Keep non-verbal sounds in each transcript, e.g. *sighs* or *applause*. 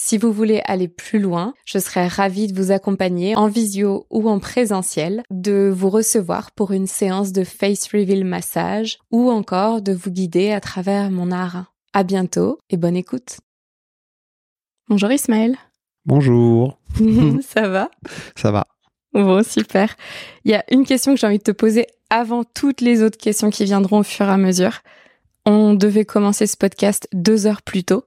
Si vous voulez aller plus loin, je serais ravie de vous accompagner en visio ou en présentiel, de vous recevoir pour une séance de face reveal massage ou encore de vous guider à travers mon art. À bientôt et bonne écoute. Bonjour Ismaël. Bonjour. *laughs* Ça va? Ça va. Bon, super. Il y a une question que j'ai envie de te poser avant toutes les autres questions qui viendront au fur et à mesure. On devait commencer ce podcast deux heures plus tôt.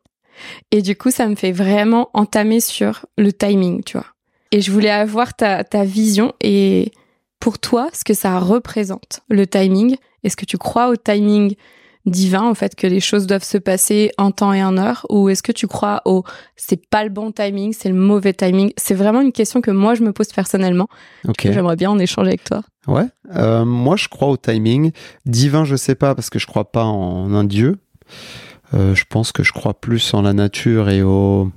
Et du coup, ça me fait vraiment entamer sur le timing, tu vois. Et je voulais avoir ta, ta vision et pour toi, ce que ça représente, le timing. Est-ce que tu crois au timing divin, au fait que les choses doivent se passer en temps et en heure, ou est-ce que tu crois au c'est pas le bon timing, c'est le mauvais timing C'est vraiment une question que moi je me pose personnellement. Ok. J'aimerais bien en échanger avec toi. Ouais. Euh, moi, je crois au timing. Divin, je sais pas parce que je crois pas en un dieu. Euh, je pense que je crois plus en la nature et au,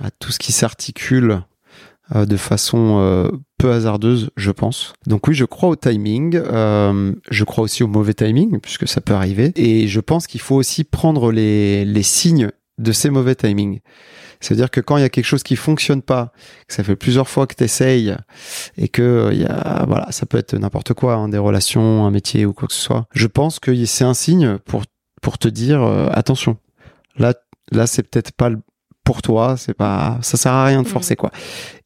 à tout ce qui s'articule euh, de façon euh, peu hasardeuse, je pense. Donc oui, je crois au timing. Je crois aussi au mauvais timing, puisque ça peut arriver. Et je pense qu'il faut aussi prendre les, les signes de ces mauvais timings. C'est-à-dire que quand il y a quelque chose qui fonctionne pas, que ça fait plusieurs fois que tu essayes et que il y a, voilà, ça peut être n'importe quoi, hein, des relations, un métier ou quoi que ce soit. Je pense que c'est un signe pour pour te dire euh, attention. Là, là, c'est peut-être pas le- pour toi. C'est pas, ça sert à rien de forcer quoi.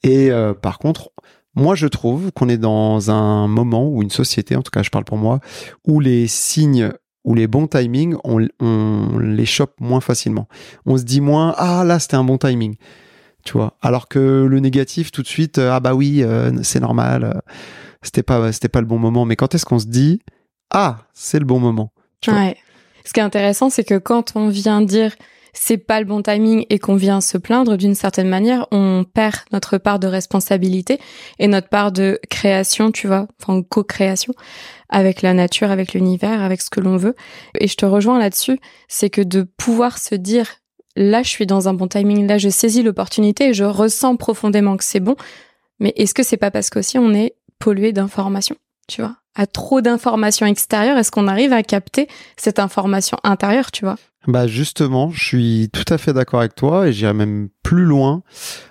Et euh, par contre, moi, je trouve qu'on est dans un moment ou une société, en tout cas, je parle pour moi, où les signes ou les bons timings, on, on les chope moins facilement. On se dit moins, ah là, c'était un bon timing. Tu vois. Alors que le négatif, tout de suite, euh, ah bah oui, euh, c'est normal, euh, c'était pas, c'était pas le bon moment. Mais quand est-ce qu'on se dit, ah, c'est le bon moment? Tu vois. Ce qui est intéressant, c'est que quand on vient dire c'est pas le bon timing et qu'on vient se plaindre d'une certaine manière, on perd notre part de responsabilité et notre part de création, tu vois, enfin co-création avec la nature, avec l'univers, avec ce que l'on veut. Et je te rejoins là-dessus, c'est que de pouvoir se dire là je suis dans un bon timing, là je saisis l'opportunité et je ressens profondément que c'est bon, mais est-ce que c'est pas parce qu'aussi on est pollué d'informations, tu vois? À trop d'informations extérieures, est-ce qu'on arrive à capter cette information intérieure, tu vois? Bah justement, je suis tout à fait d'accord avec toi et j'irai même plus loin.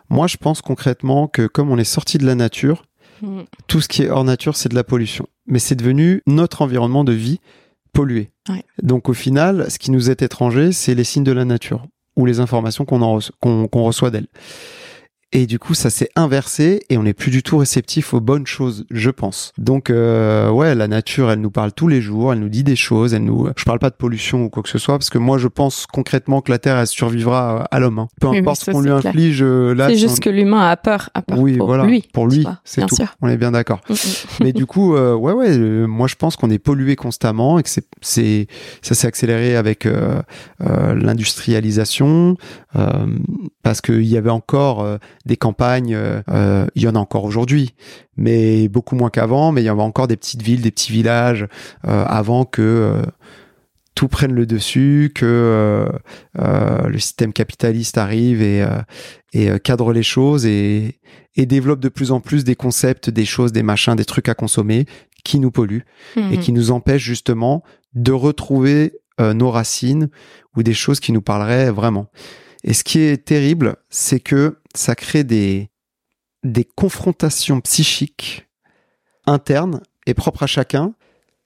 Moi, je pense concrètement que comme on est sorti de la nature, Mm. tout ce qui est hors nature, c'est de la pollution. Mais c'est devenu notre environnement de vie pollué. Ouais. Donc au final, ce qui nous est étranger, c'est les signes de la nature ou les informations qu'on reçoit d'elle. Et du coup, ça s'est inversé et on n'est plus du tout réceptif aux bonnes choses, je pense. Donc, euh, ouais, la nature, elle nous parle tous les jours, elle nous dit des choses, elle nous. Je parle pas de pollution ou quoi que ce soit, parce que moi, je pense concrètement que la Terre, elle survivra à l'homme. hein. Peu importe oui, ce qu'on lui clair. inflige. euh, Là, C'est juste on- que l'humain a peur, a peur oui, pour voilà, lui. pour lui, c'est tout. sûr. On est bien d'accord. Mm, mm. *laughs* Mais du coup, euh, ouais, ouais, euh, moi je pense qu'on est pollué constamment et que c'est, c'est, ça s'est accéléré avec euh, euh, l'industrialisation, euh, parce qu'il y avait encore euh, des campagnes, euh, euh, il y en a encore aujourd'hui, mais beaucoup moins qu'avant. Mais il y avait encore des petites villes, des petits villages euh, avant que euh, tout prenne le dessus, que euh, euh, le système capitaliste arrive et, euh, et cadre les choses et, et développe de plus en plus des concepts, des choses, des machins, des trucs à consommer qui nous polluent et Mhm. qui nous empêchent justement de retrouver euh, nos racines ou des choses qui nous parleraient vraiment. Et ce qui est terrible, c'est que ça crée des, des confrontations psychiques internes et propres à chacun,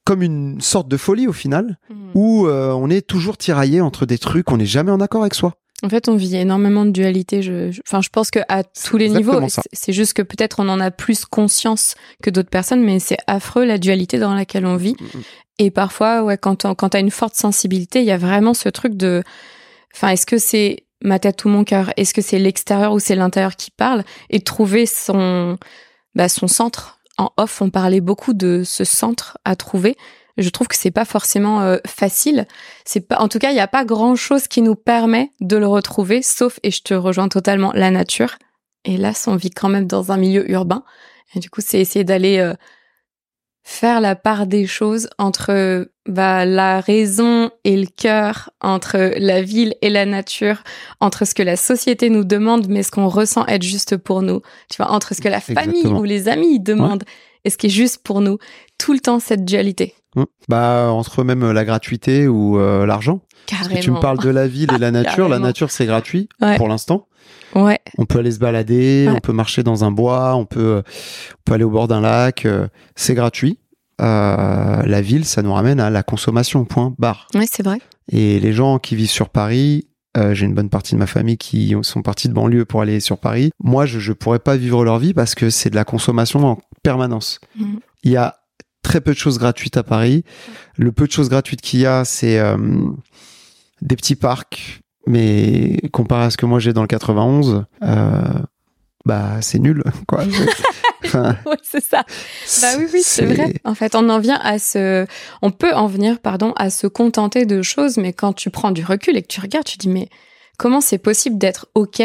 comme une sorte de folie au final, Mhm. où euh, on est toujours tiraillé entre des trucs, on n'est jamais en accord avec soi. En fait, on vit énormément de dualité. Je, je- enfin, je pense que à tous les niveaux, c'est- juste que peut-être on en a plus conscience que d'autres personnes, mais c'est affreux la dualité dans laquelle on vit. Et parfois, ouais, quand on, quand t'as une forte sensibilité, il y a vraiment ce truc de, enfin, est-ce que c'est ma tête ou mon cœur Est-ce que c'est l'extérieur ou c'est l'intérieur qui parle Et trouver son, bah, son centre? En off, on parlait beaucoup de ce centre à trouver. Je trouve que c'est pas forcément euh, facile. C'est pas, en tout cas, il n'y a pas grand chose qui nous permet de le retrouver, sauf, et je te rejoins totalement, la nature. Et là, on vit quand même dans un milieu urbain. Et du coup, c'est essayer d'aller euh, faire la part des choses entre bah, la raison et le cœur, entre la ville et la nature, entre ce que la société nous demande, mais ce qu'on ressent être juste pour nous. Tu vois, entre ce que la famille ou les amis demandent et ce qui est juste pour nous. Tout le temps, cette dualité. Mmh. Bah, entre même la gratuité ou euh, l'argent. Carrément. tu me parles de la ville et la *laughs* nature. la nature, c'est gratuit pour l'instant. Ouais. On peut aller se balader, on peut marcher dans un bois, on peut, on peut aller au bord d'un lac. Euh, c'est gratuit. Euh, la ville, ça nous ramène à la consommation, point, barre. Oui, c'est vrai. Et les gens qui vivent sur Paris, euh, j'ai une bonne partie de ma famille qui sont partis de banlieue pour aller sur Paris. Moi, je ne pourrais pas vivre leur vie parce que c'est de la consommation en permanence. Mhm. Il y a très peu de choses gratuites à Paris. Le peu de choses gratuites qu'il y a, c'est euh, des petits parcs. Mais comparé à ce que moi j'ai dans le 91, euh, bah c'est nul, *laughs* quoi. *laughs* oui, c'est ça. Bah oui, oui, c'est vrai. En fait, on en vient à se, on peut en venir, pardon, à se contenter de choses, mais quand tu prends du recul et que tu regardes, tu dis, mais comment c'est possible d'être OK,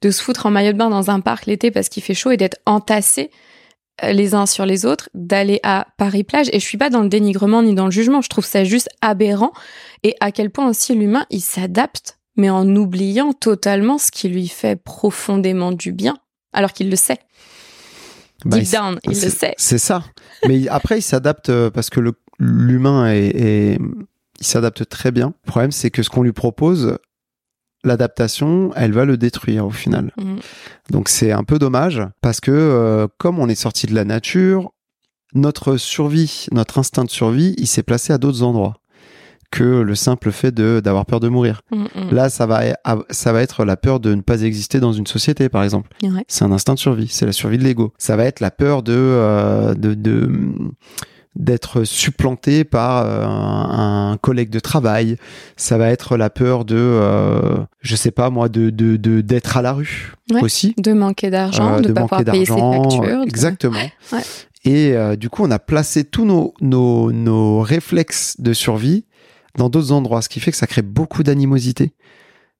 de se foutre en maillot de bain dans un parc l'été parce qu'il fait chaud et d'être entassé euh, les uns sur les autres, d'aller à Paris-Plage. Et je suis pas dans le dénigrement ni dans le jugement. Je trouve ça juste aberrant. Et à quel point aussi l'humain, il s'adapte, mais en oubliant totalement ce qui lui fait profondément du bien, alors qu'il le sait. Bah, Deep down, il le sait. C'est ça. Mais après, il s'adapte euh, parce que l'humain est, est, il s'adapte très bien. Le problème, c'est que ce qu'on lui propose, l'adaptation, elle va le détruire au final. Mhm. Donc c'est un peu dommage parce que euh, comme on est sorti de la nature, notre survie, notre instinct de survie, il s'est placé à d'autres endroits que le simple fait de d'avoir peur de mourir. Mm, mm. Là, ça va ça va être la peur de ne pas exister dans une société, par exemple. Ouais. C'est un instinct de survie, c'est la survie de l'ego. Ça va être la peur de euh, de, de d'être supplanté par euh, un, un collègue de travail. Ça va être la peur de, euh, je sais pas moi, de de de- d'être à la rue Ouais. aussi. De manquer d'argent, Euh, de, pas pouvoir payer ses factures. de- Exactement. Ouais. Et euh, du coup, on a placé tous nos, nos, nos réflexes de survie dans d'autres endroits, ce qui fait que ça crée beaucoup d'animosité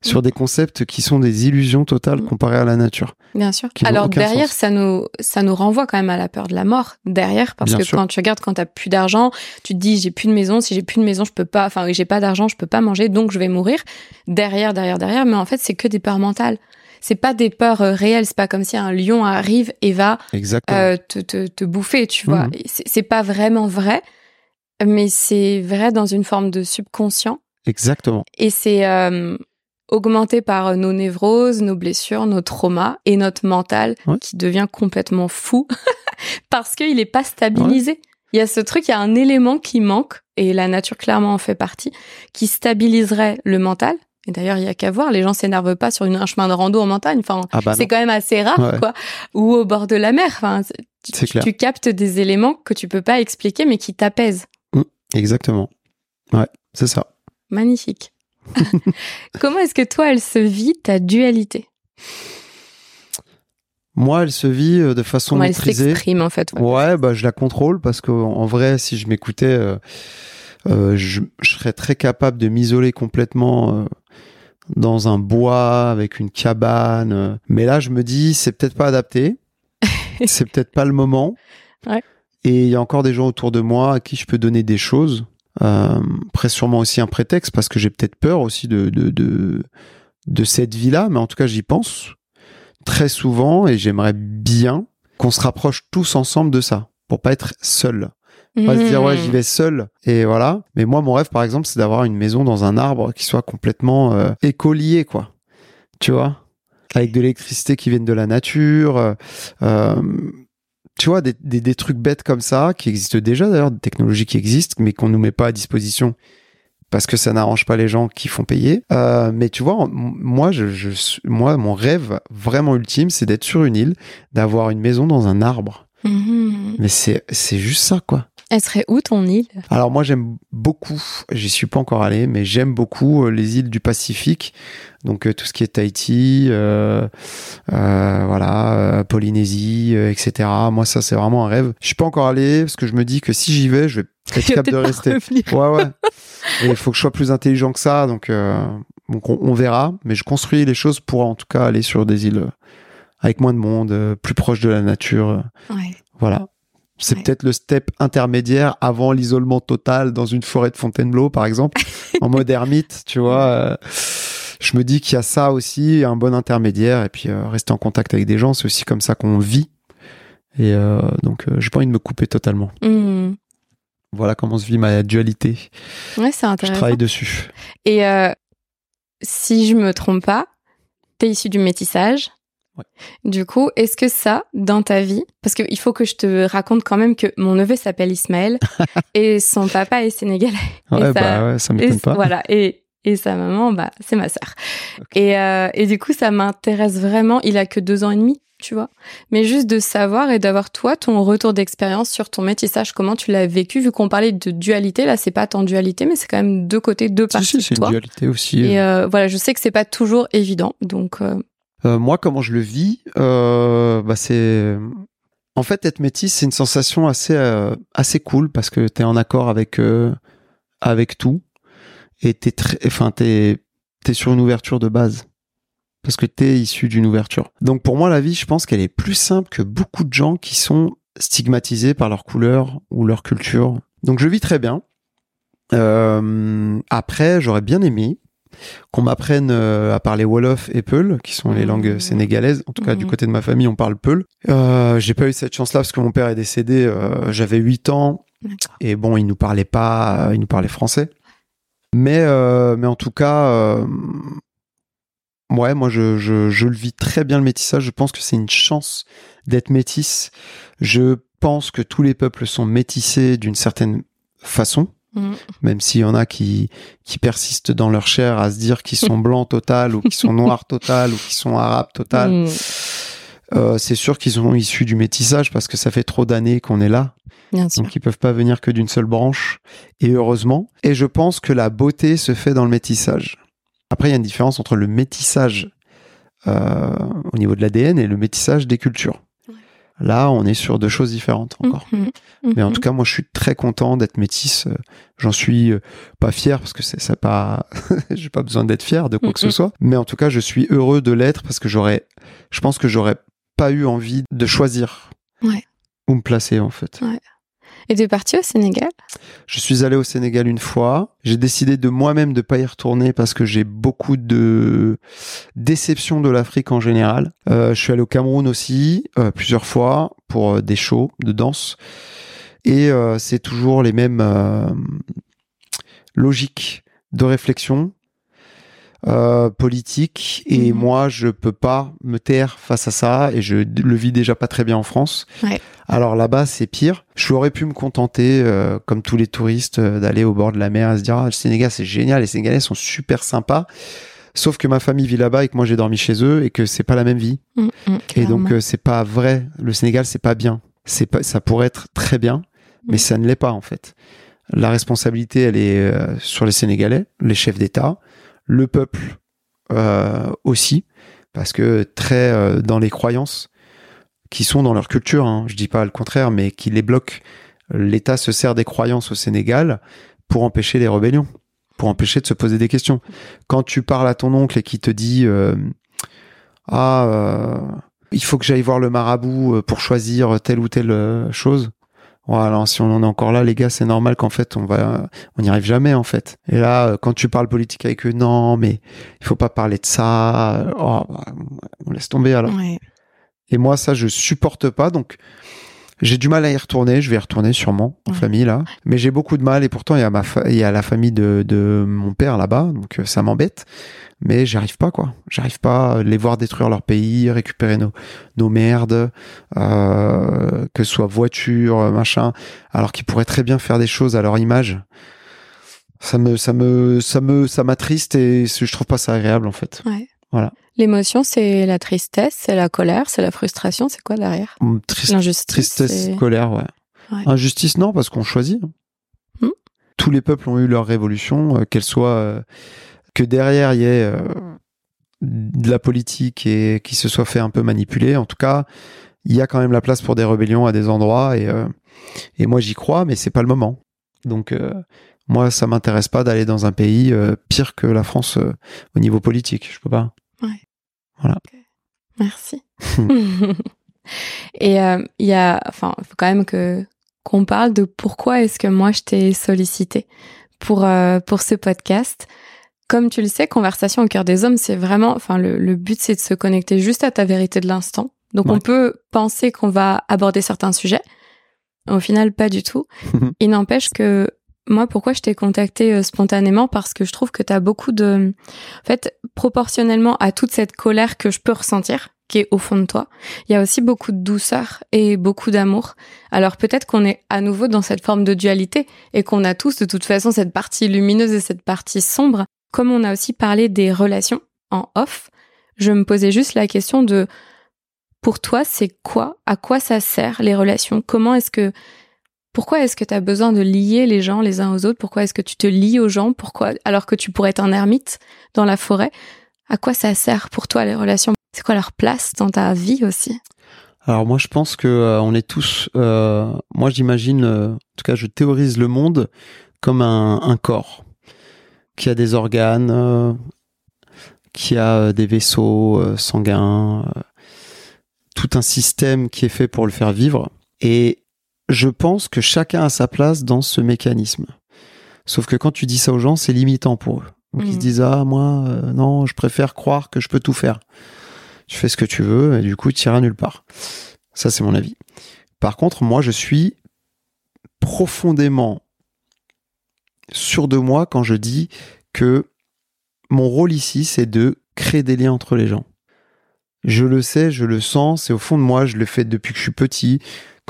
sur des concepts qui sont des illusions totales Mm. comparées à la nature. Bien sûr. Alors derrière, sens. ça nous, ça nous renvoie quand même à la peur de la mort derrière, parce Bien que sûr. quand tu regardes, quand t'as plus d'argent, tu te dis j'ai plus de maison, si j'ai plus de maison, je peux pas, enfin j'ai pas d'argent, je peux pas manger, donc je vais mourir. Derrière, derrière, derrière, mais en fait c'est que des peurs mentales. C'est pas des peurs euh, réelles. C'est pas comme si un lion arrive et va euh, te, te, te bouffer, tu vois. C'est c'est pas vraiment vrai, mais c'est vrai dans une forme de subconscient. Exactement. Et c'est euh, augmenté par nos névroses, nos blessures, nos traumas et notre mental Ouais. qui devient complètement fou *laughs* parce qu'il n'est pas stabilisé. Il y a ce truc, il y a un élément qui manque, et la nature clairement en fait partie, qui stabiliserait le mental. Et d'ailleurs, il y a qu'à voir, les gens s'énervent pas sur une, un chemin de rando en montagne. Enfin, Ah bah c'est quand même assez rare, Ouais. quoi. Ou au bord de la mer. Enfin, tu, tu captes des éléments que tu peux pas expliquer, mais qui t'apaisent. Exactement. Ouais, c'est ça. Magnifique. *laughs* Comment est-ce que toi, elle se vit ta dualité? Moi, elle se vit euh, de façon Comment elle maîtrisée. s'exprime en fait ouais. Ouais, bah je la contrôle parce que en vrai, si je m'écoutais, euh, euh, je, je serais très capable de m'isoler complètement euh, dans un bois avec une cabane. Mais là, je me dis, c'est peut-être pas adapté, *laughs* c'est peut-être pas le moment. Ouais. Et il y a encore des gens autour de moi à qui je peux donner des choses. Euh, après, sûrement aussi un prétexte parce que j'ai peut-être peur aussi de de, de de cette vie-là, mais en tout cas, j'y pense très souvent et j'aimerais bien qu'on se rapproche tous ensemble de ça pour pas être seul. Pas se dire ouais Mmh. j'y vais seul et voilà. Mais moi mon rêve par exemple c'est d'avoir une maison dans un arbre qui soit complètement euh, écolié quoi. Tu vois? Avec de l'électricité qui vienne de la nature. euh, euh, tu vois des, des, des trucs bêtes comme ça qui existent déjà d'ailleurs des technologies qui existent mais qu'on nous met pas à disposition parce que ça n'arrange pas les gens qui font payer. Euh, mais tu vois, moi, je, je, moi, mon rêve vraiment ultime, c'est d'être sur une île, d'avoir une maison dans un arbre. Mhm. Mais c'est, c'est juste ça, quoi. Elle serait où ton île? Alors moi j'aime beaucoup, j'y suis pas encore allé, mais j'aime beaucoup euh, les îles du Pacifique, donc euh, tout ce qui est Tahiti, euh, euh, voilà, Polynésie, etc. Moi ça c'est vraiment un rêve. Je suis pas encore allé parce que je me dis que si j'y vais, je vais être *laughs* capable de rester. Ouais ouais. Et il faut que je sois plus intelligent que ça, donc donc on, on, verra. Mais je construis les choses pour en tout cas aller sur des îles avec moins de monde, plus proche de la nature. Ouais. Voilà. C'est ouais. peut-être le step intermédiaire avant l'isolement total dans une forêt de Fontainebleau, par exemple, en mode *laughs* ermite, tu vois. Euh, je me dis qu'il y a ça aussi, un bon intermédiaire, et puis euh, rester en contact avec des gens, c'est aussi comme ça qu'on vit. Et euh, donc, j'ai pas envie de me couper totalement. Mmh. Voilà comment se vit ma dualité. Ouais, c'est intéressant. Je travaille dessus. Et si je me trompe pas, t'es issu du métissage. Ouais. Du coup, est-ce que ça, dans ta vie, parce qu'il faut que je te raconte quand même que mon neveu s'appelle Ismaël *laughs* et son papa est sénégalais. Ouais, et bah ouais, ça m'étonne pas. Voilà, et, et sa maman, bah, c'est ma sœur. Okay. Et, euh, et du coup, ça m'intéresse vraiment. Il a que deux ans et demi, tu vois. Mais juste de savoir et d'avoir toi ton retour d'expérience sur ton métissage, comment tu l'as vécu, vu qu'on parlait de dualité, là, c'est pas tant dualité, mais c'est quand même deux côtés, deux parties. Si, si, c'est une dualité aussi. Et euh, voilà, je sais que c'est pas toujours évident, donc. Euh, euh, moi, comment je le vis, euh, bah c'est en fait être métis, c'est une sensation assez euh, assez cool parce que t'es en accord avec euh, avec tout et t'es très, enfin t'es t'es sur une ouverture de base parce que t'es issu d'une ouverture. Donc pour moi, la vie, je pense qu'elle est plus simple que beaucoup de gens qui sont stigmatisés par leur couleur ou leur culture. Donc je vis très bien. Euh, après, j'aurais bien aimé qu'on m'apprenne euh, à parler Wolof et Peul, qui sont les langues sénégalaises. En tout cas, mmh. du côté de ma famille, on parle Peul. Euh, j'ai pas eu cette chance-là parce que mon père est décédé. Euh, J'avais 8 ans et bon, il nous parlait pas, il nous parlait français. Mais mais en tout cas, ouais, moi je, je je le vis très bien le métissage. Je pense que c'est une chance d'être métisse. Je pense que tous les peuples sont métissés d'une certaine façon. Mmh. Même s'il y en a qui, qui persistent dans leur chair à se dire qu'ils sont blancs total ou qu'ils sont noirs total ou qu'ils sont arabes total. Mmh. Euh, c'est sûr qu'ils sont issus du métissage parce que ça fait trop d'années qu'on est là. Bien sûr. Donc ils peuvent pas venir que d'une seule branche. Et heureusement. Et je pense que la beauté se fait dans le métissage. Après, il y a une différence entre le métissage euh, au niveau de l'ADN et le métissage des cultures. Là, on est sur deux choses différentes encore. Mmh, mmh, Mais en tout cas, moi, je suis très content d'être métisse. J'en suis pas fier parce que c'est ça pas, *laughs* j'ai pas besoin d'être fier de quoi mmh, que ce soit. Mais en tout cas, je suis heureux de l'être parce que j'aurais, je pense que j'aurais pas eu envie de choisir ouais. où me placer en fait. Ouais. Et tu es parti au Sénégal? Je suis allé au Sénégal une fois. J'ai décidé de moi-même de pas y retourner parce que j'ai beaucoup de déception de l'Afrique en général. Euh, je suis allé au Cameroun aussi euh, plusieurs fois pour euh, des shows de danse et c'est toujours les mêmes logiques de réflexion. Euh, politique et Mhm. moi je peux pas me taire face à ça et je le vis déjà pas très bien en France. Ouais. Alors là-bas c'est pire. J'aurais pu me contenter euh, comme tous les touristes euh, d'aller au bord de la mer et se dire ah, le Sénégal c'est génial, les Sénégalais sont super sympas. Sauf que ma famille vit là-bas et que moi j'ai dormi chez eux et que c'est pas la même vie. Mmh, mmh, Et donc euh, c'est pas vrai. Le Sénégal c'est pas bien. C'est pas ça pourrait être très bien, mais Mm. ça ne l'est pas en fait. La responsabilité elle est euh, sur les Sénégalais, les chefs d'État, le peuple euh, aussi, parce que très euh, dans les croyances qui sont dans leur culture. Hein, je dis pas le contraire, mais qui les bloquent. L'État se sert des croyances au Sénégal pour empêcher les rébellions, pour empêcher de se poser des questions. Quand tu parles à ton oncle et qui te dit euh, ah il faut que j'aille voir le marabout pour choisir telle ou telle chose. Voilà, si on en est encore là, les gars, c'est normal qu'en fait, on va, on n'y arrive jamais, en fait. Et là, euh, quand tu parles politique avec eux, non, mais il faut pas parler de ça. Oh, bah, on laisse tomber alors. Ouais. Et moi, ça, je supporte pas. Donc, j'ai du mal à y retourner. Je vais y retourner sûrement en Ouais. famille là. Mais j'ai beaucoup de mal. Et pourtant, il y a ma, fa- il y a la famille de, de mon père là-bas. Donc, euh, ça m'embête. Mais j'arrive pas quoi. J'arrive pas à les voir détruire leur pays, récupérer nos, nos merdes, euh, que ce soit voiture, machin, alors qu'ils pourraient très bien faire des choses à leur image. Ça me, ça me, ça me, ça m'attriste et je trouve pas ça agréable en fait. Ouais. Voilà. L'émotion, c'est la tristesse, c'est la colère, c'est la frustration, c'est quoi derrière? Hum, L'injustice. tristesse, colère, ouais. Injustice, non, parce qu'on choisit. Hmm. Tous les peuples ont eu leur révolution, euh, qu'elle soit euh, que derrière il y ait euh, de la politique et qui se soit fait un peu manipuler. En tout cas, il y a quand même la place pour des rébellions à des endroits et, et moi j'y crois, mais c'est pas le moment. Donc moi, ça m'intéresse pas d'aller dans un pays pire que la France au niveau politique. Je peux pas. Voilà. Merci. *laughs* Et euh, il y a, enfin, faut quand même que qu'on parle de pourquoi est-ce que moi je t'ai sollicité pour euh, pour ce podcast. Comme tu le sais, conversation au cœur des hommes, c'est vraiment, enfin, le, le but c'est de se connecter juste à ta vérité de l'instant. Donc on peut penser qu'on va aborder certains sujets. Au final, pas du tout. *laughs* il n'empêche que moi, pourquoi je t'ai contacté euh, spontanément? Parce que je trouve que tu as beaucoup de... En fait, proportionnellement à toute cette colère que je peux ressentir, qui est au fond de toi, il y a aussi beaucoup de douceur et beaucoup d'amour. Alors peut-être qu'on est à nouveau dans cette forme de dualité et qu'on a tous de toute façon cette partie lumineuse et cette partie sombre. Comme on a aussi parlé des relations en off, je me posais juste la question de pour toi, c'est quoi? À quoi ça sert les relations? Comment est-ce que pourquoi est-ce que tu as besoin de lier les gens les uns aux autres? Pourquoi est-ce que tu te lies aux gens? Pourquoi alors que tu pourrais être un ermite dans la forêt? À quoi ça sert pour toi les relations? C'est quoi leur place dans ta vie aussi? Alors moi je pense que euh, on est tous euh, moi j'imagine euh, en tout cas je théorise le monde comme un, un corps qui a des organes qui a des vaisseaux sanguins tout un système qui est fait pour le faire vivre. Et je pense que chacun a sa place dans ce mécanisme. Sauf que quand tu dis ça aux gens, c'est limitant pour eux. Donc ils se mm. disent ah moi euh, non, je préfère croire que je peux tout faire. Tu fais ce que tu veux et du coup tu iras nulle part. Ça c'est mon avis. Par contre, moi je suis profondément sûr de moi quand je dis que mon rôle ici c'est de créer des liens entre les gens. Je le sais, je le sens, c'est au fond de moi, je le fais depuis que je suis petit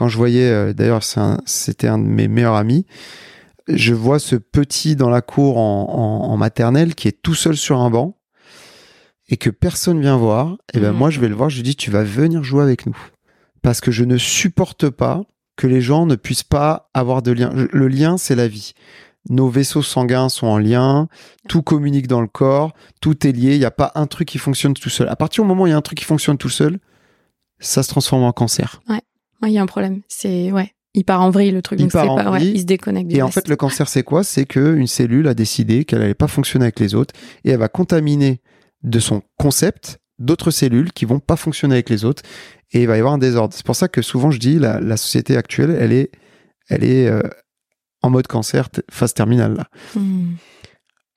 quand je voyais, euh, d'ailleurs, c'était un, de mes meilleurs amis, je vois ce petit dans la cour en, maternelle qui est tout seul sur un banc et que personne vient voir. Et ben moi, je vais le voir, je lui dis, tu vas venir jouer avec nous. Parce que je ne supporte pas que les gens ne puissent pas avoir de lien. Le lien, c'est la vie. Nos vaisseaux sanguins sont en lien, tout communique dans le corps, tout est lié, il n'y a pas un truc qui fonctionne tout seul. À partir du moment où il y a un truc qui fonctionne tout seul, ça se transforme en cancer. Ouais il y a un problème. C'est ouais, il part en vrille le truc. Il part en vrille. il se déconnecte. et en fait, le cancer, c'est quoi? C'est que une cellule a décidé qu'elle n'allait pas fonctionner avec les autres et elle va contaminer de son concept d'autres cellules qui vont pas fonctionner avec les autres et il va y avoir un désordre. C'est pour ça que souvent je dis la, la société actuelle, elle est, elle est euh, en mode cancer phase terminale. Là. Hmm.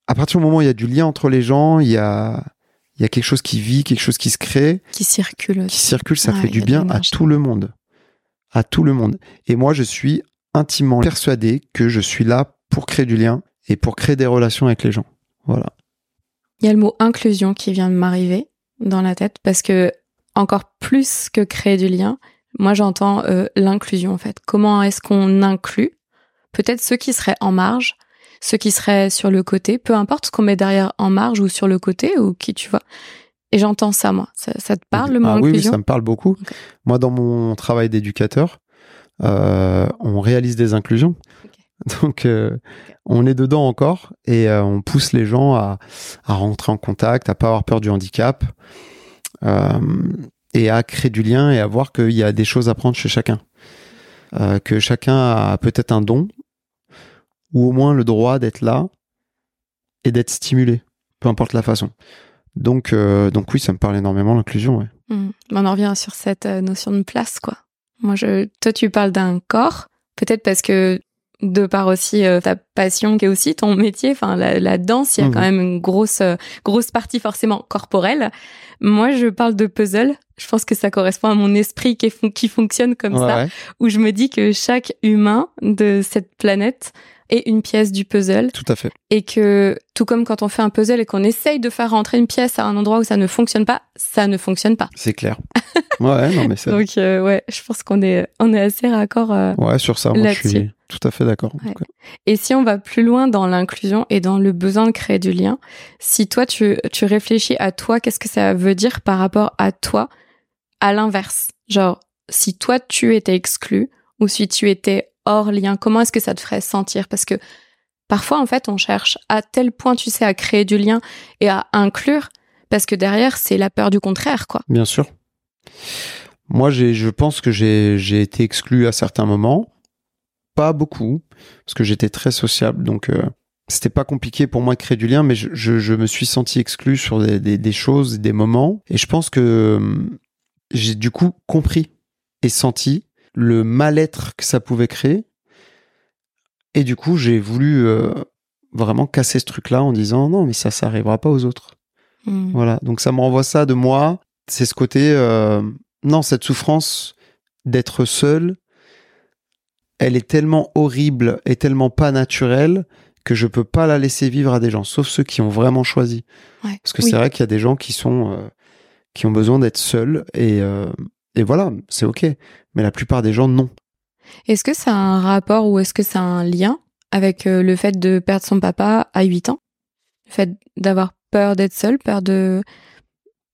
À partir du moment où il y a du lien entre les gens, il y a il y a quelque chose qui vit, quelque chose qui se crée, qui circule, qui circule, ça fait du bien à tout le monde à tout le monde. Et moi, je suis intimement persuadé que je suis là pour créer du lien et pour créer des relations avec les gens. Voilà. Il y a le mot inclusion qui vient de m'arriver dans la tête parce que encore plus que créer du lien, moi j'entends euh, l'inclusion en fait. Comment est-ce qu'on inclut peut-être ceux qui seraient en marge, ceux qui seraient sur le côté, peu importe ce qu'on met derrière en marge ou sur le côté ou qui tu vois. Et j'entends ça, moi. Ça, te parle, le mot ah, oui, oui, ça me parle beaucoup. Moi, dans mon travail d'éducateur, euh, on réalise des inclusions. *laughs* Donc, euh, on est dedans encore et euh, on pousse les gens à, à, rentrer en contact, à pas avoir peur du handicap et à créer du lien et à voir qu'il y a des choses à prendre chez chacun. que chacun a peut-être un don ou au moins le droit d'être là et d'être stimulé, peu importe la façon. Donc, euh, donc oui, ça me parle énormément l'inclusion. Ouais. Mmh. On en revient sur cette euh, notion de place, quoi. Moi, je, toi, tu parles d'un corps, peut-être parce que de par aussi euh, ta passion qui est aussi ton métier, enfin la, danse, il y a quand mmh. même une grosse grosse partie forcément corporelle. Moi, je parle de puzzle. Je pense que ça correspond à mon esprit qui, qui fonctionne comme ça, où je me dis que chaque humain de cette planète et une pièce du puzzle. Tout à fait. Et que, tout comme quand on fait un puzzle et qu'on essaye de faire rentrer une pièce à un endroit où ça ne fonctionne pas, ça ne fonctionne pas. C'est clair. *laughs* ouais, non, mais c'est. Donc, euh, ouais, je pense qu'on est, on est assez raccord. Euh, ouais, sur ça, moi, je suis tout à fait d'accord. Et si on va plus loin dans l'inclusion et dans le besoin de créer du lien, si toi, tu, tu réfléchis à toi, qu'est-ce que ça veut dire par rapport à toi, à l'inverse? Genre, si toi, tu étais exclu, ou si tu étais hors lien Comment est-ce que ça te ferait sentir? Parce que parfois, en fait, on cherche à tel point, tu sais, à créer du lien et à inclure, parce que derrière, c'est la peur du contraire, quoi. Bien sûr. Moi, je pense que j'ai été exclu à certains moments. Pas beaucoup, parce que j'étais très sociable, donc euh, c'était pas compliqué pour moi de créer du lien, mais je, je, me suis senti exclu sur des, des, des, choses, des moments. Et je pense que hum, j'ai du coup compris et senti le mal-être que ça pouvait créer. Et du coup, j'ai voulu euh, vraiment casser ce truc-là en disant non, mais ça, ça arrivera pas aux autres. Hmm. Voilà. Donc ça me renvoie ça de moi. C'est ce côté, euh, non, cette souffrance d'être seul, elle est tellement horrible et tellement pas naturelle que je peux pas la laisser vivre à des gens, sauf ceux qui ont vraiment choisi. Parce que c'est vrai qu'il y a des gens qui sont euh, qui ont besoin d'être seuls et et voilà, c'est ok. Mais la plupart des gens non. Est-ce que ça a un rapport ou est-ce que ça a un lien avec euh, le fait de perdre son papa à 8 ans? Le fait d'avoir peur d'être seul, peur de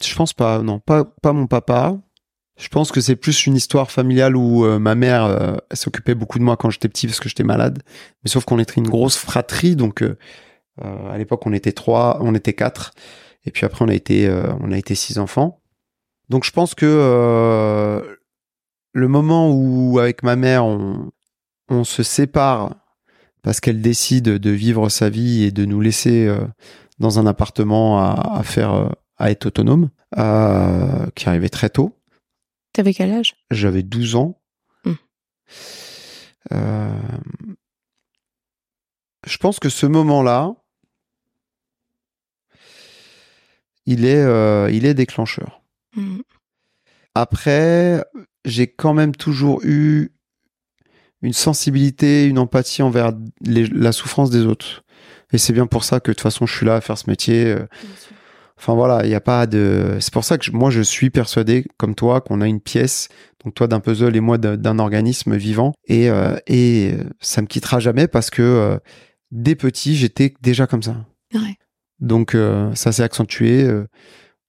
Je pense pas, non, pas pas mon papa. Je pense que c'est plus une histoire familiale où euh, ma mère euh, s'occupait beaucoup de moi quand j'étais petit parce que j'étais malade. Mais sauf qu'on était une grosse fratrie, donc euh, à l'époque on était trois, on était quatre, et puis après on a été on a été six enfants. Donc je pense que le moment où avec ma mère on, on se sépare parce qu'elle décide de vivre sa vie et de nous laisser dans un appartement à, à faire à être autonome, qui arrivait très tôt T'avais quel âge? J'avais 12 ans. Euh, je pense que ce moment-là, il est, euh, il est déclencheur. Hmm. Après, j'ai quand même toujours eu une sensibilité, une empathie envers la souffrance des autres. Et c'est bien pour ça que de toute façon, je suis là à faire ce métier. Euh, Enfin voilà, il n'y a pas de. C'est pour ça que moi je suis persuadé, comme toi, qu'on a une pièce, donc toi d'un puzzle et moi d'un organisme vivant, et euh, et euh, ça me quittera jamais parce que euh, dès petit j'étais déjà comme ça. Ouais. Donc ça s'est accentué.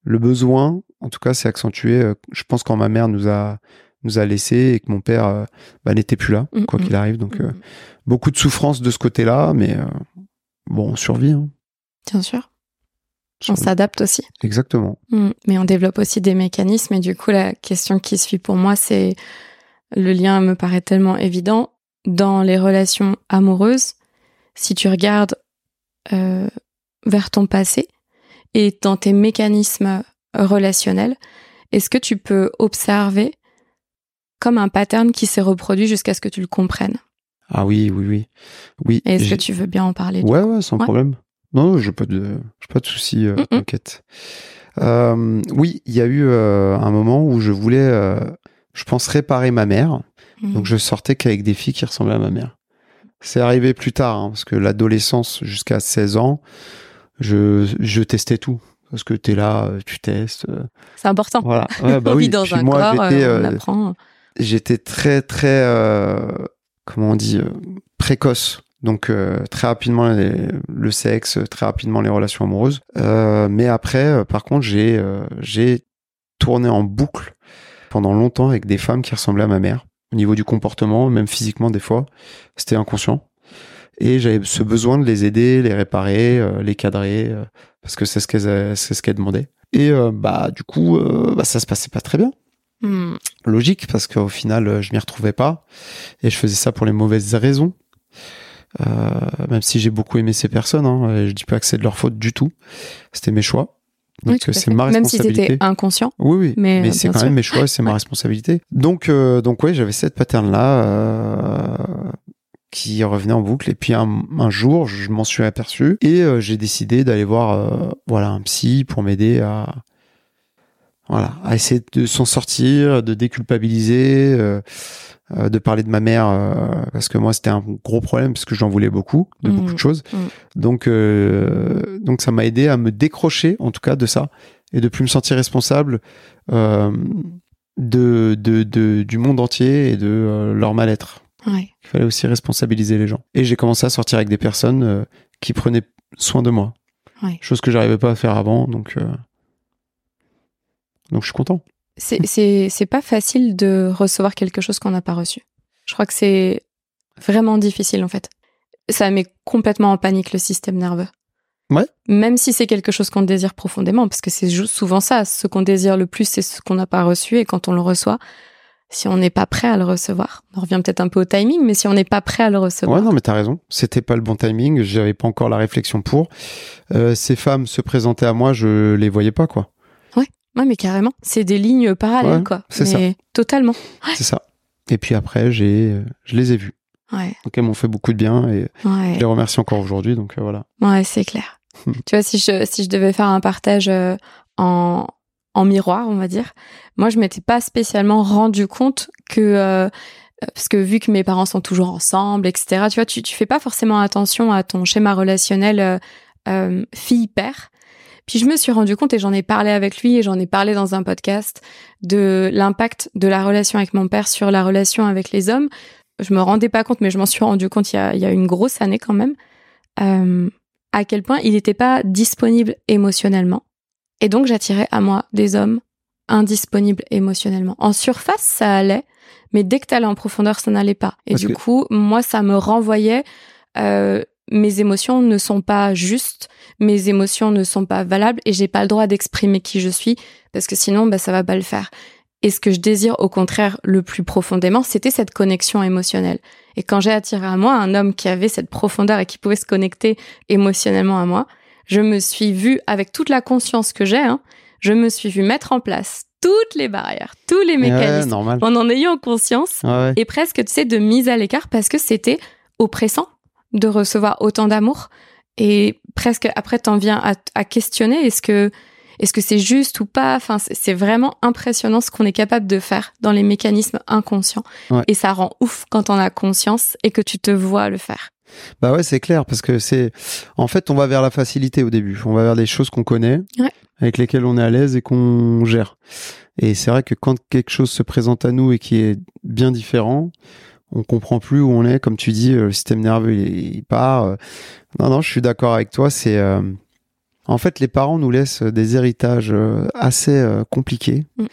le besoin, en tout cas, s'est accentué. je pense quand ma mère nous a nous a laissé et que mon père bah, n'était plus là, mm, quoi mm. qu'il arrive. Donc mm, beaucoup de souffrance de ce côté-là, mais bon, on survit. Hein. Bien sûr. On s'adapte aussi. Exactement. Mais on développe aussi des mécanismes et du coup la question qui suit pour moi c'est le lien me paraît tellement évident dans les relations amoureuses. Si tu regardes euh, vers ton passé et dans tes mécanismes relationnels, est-ce que tu peux observer comme un pattern qui s'est reproduit jusqu'à ce que tu le comprennes? Ah oui, oui, oui. oui Est-ce que tu veux bien en parler Ouais, ouais, sans problème. Non, je pas de, pas de souci, euh, t'inquiète. Euh, oui, il y a eu euh, un moment où je voulais, je pense réparer ma mère. Mm. Donc je sortais qu'avec des filles qui ressemblaient à ma mère. C'est arrivé plus tard, hein, parce que l'adolescence jusqu'à 16 ans, je, je testais tout. Parce que tu es là, tu testes. C'est important. Voilà. *laughs* Ouais, bah oui. dans un moi, corps, on apprend. J'étais très, très, comment on dit, précoce. Donc euh, très rapidement le sexe, très rapidement les relations amoureuses. Euh, mais après, euh, par contre, j'ai j'ai tourné en boucle pendant longtemps avec des femmes qui ressemblaient à ma mère au niveau du comportement, même physiquement des fois. C'était inconscient. Et j'avais ce besoin de les aider, les réparer, les cadrer, parce que c'est ce qu'elles c'est ce qu'elles demandaient. Et bah du coup, bah, ça se passait pas très bien. Hmm. Logique, parce qu'au final, je m'y retrouvais pas. Et je faisais ça pour les mauvaises raisons. Euh, même si j'ai beaucoup aimé ces personnes, hein, je dis pas que c'est de leur faute du tout. C'était mes choix. Donc c'est ma responsabilité. Même si c'était inconscient. Oui, oui. Mais, euh, c'est quand même mes choix, c'est ma *laughs* responsabilité. Donc, euh, donc ouais, j'avais cette pattern là euh, qui revenait en boucle. Et puis un, un jour, je m'en suis aperçu et j'ai décidé d'aller voir, voilà, un psy pour m'aider à, voilà, à essayer de s'en sortir, de déculpabiliser. Euh, de parler de ma mère euh, parce que moi c'était un gros problème parce que j'en voulais beaucoup de mmh. beaucoup de choses. Mmh. Donc euh, donc ça m'a aidé à me décrocher en tout cas de ça et de plus me sentir responsable de, de, de, du monde entier et de leur mal-être. Il fallait aussi responsabiliser les gens. Et j'ai commencé à sortir avec des personnes qui prenaient soin de moi. Chose que j'arrivais pas à faire avant, donc donc je suis content c'est pas facile de recevoir quelque chose qu'on n'a pas reçu. Je crois que c'est vraiment difficile en fait. Ça met complètement en panique le système nerveux. Ouais. Même si c'est quelque chose qu'on désire profondément, parce que c'est souvent ça, ce qu'on désire le plus, c'est ce qu'on n'a pas reçu, et quand on le reçoit, si on n'est pas prêt à le recevoir, on revient peut-être un peu au timing, mais si on n'est pas prêt à le recevoir. Ouais, non, mais t'as raison. C'était pas le bon timing. J'avais pas encore la réflexion pour. Euh, ces femmes se présentaient à moi, je les voyais pas, quoi. Ouais, ouais mais carrément. C'est des lignes parallèles, Ouais, quoi. c'est mais Totalement. C'est ça. Et puis après, j'ai, euh, je les ai vues. Ouais, Donc elles m'ont fait beaucoup de bien et je les remercie encore aujourd'hui. Donc euh, voilà. Ouais, c'est clair. *laughs* Tu vois, si je, si je devais faire un partage en, en miroir, on va dire, moi, je m'étais pas spécialement rendu compte que, euh, parce que vu que mes parents sont toujours ensemble, etc., tu vois, tu, tu fais pas forcément attention à ton schéma relationnel euh, euh, fille-père. Puis je me suis rendu compte, et j'en ai parlé avec lui, et j'en ai parlé dans un podcast, de l'impact de la relation avec mon père sur la relation avec les hommes. Je me rendais pas compte, mais je m'en suis rendu compte il y a, il y a une grosse année quand même. Euh, à quel point il n'était pas disponible émotionnellement. Et donc j'attirais à moi des hommes indisponibles émotionnellement. En surface, ça allait, mais dès que t'allais en profondeur, ça n'allait pas. Et Parce du que- coup, moi, ça me renvoyait, euh, mes émotions ne sont pas justes, mes émotions ne sont pas valables, et j'ai pas le droit d'exprimer qui je suis, parce que sinon, bah, ça va pas le faire. Et ce que je désire, au contraire, le plus profondément, c'était cette connexion émotionnelle. Et quand j'ai attiré à moi un homme qui avait cette profondeur et qui pouvait se connecter émotionnellement à moi, je me suis vue, avec toute la conscience que j'ai, hein, je me suis vue mettre en place toutes les barrières, tous les Ouais, mécanismes, en en ayant conscience, Ouais, et presque, tu sais, de mise à l'écart parce que c'était oppressant de recevoir autant d'amour. Et presque après, t'en viens à, à questionner est-ce que est-ce que c'est juste ou pas? Enfin, c'est c'est vraiment impressionnant ce qu'on est capable de faire dans les mécanismes inconscients. Ouais. Et ça rend ouf quand on a conscience et que tu te vois le faire. Bah ouais, c'est clair parce que c'est en fait on va vers la facilité au début. On va vers des choses qu'on connaît, Ouais. avec lesquelles on est à l'aise et qu'on gère. Et c'est vrai que quand quelque chose se présente à nous et qui est bien différent, on comprend plus où on est. Comme tu dis, euh, le système nerveux il, il part. euh. Non, non, je suis d'accord avec toi. C'est euh, en fait les parents nous laissent des héritages assez euh, compliqués. Mm, mm.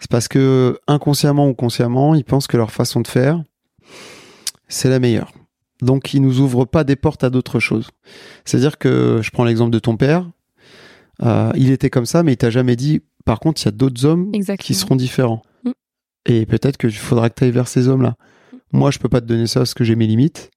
C'est parce que inconsciemment ou consciemment, ils pensent que leur façon de faire, c'est la meilleure. Donc, ils nous ouvrent pas des portes à d'autres choses. C'est-à-dire que, je prends l'exemple de ton père, euh, il était comme ça, mais il t'a jamais dit, par contre, il y a d'autres hommes Exactement. qui seront différents. Mm. Et peut-être qu'il faudra que tu ailles vers ces hommes-là. Moi, je peux pas te donner ça parce que j'ai mes limites,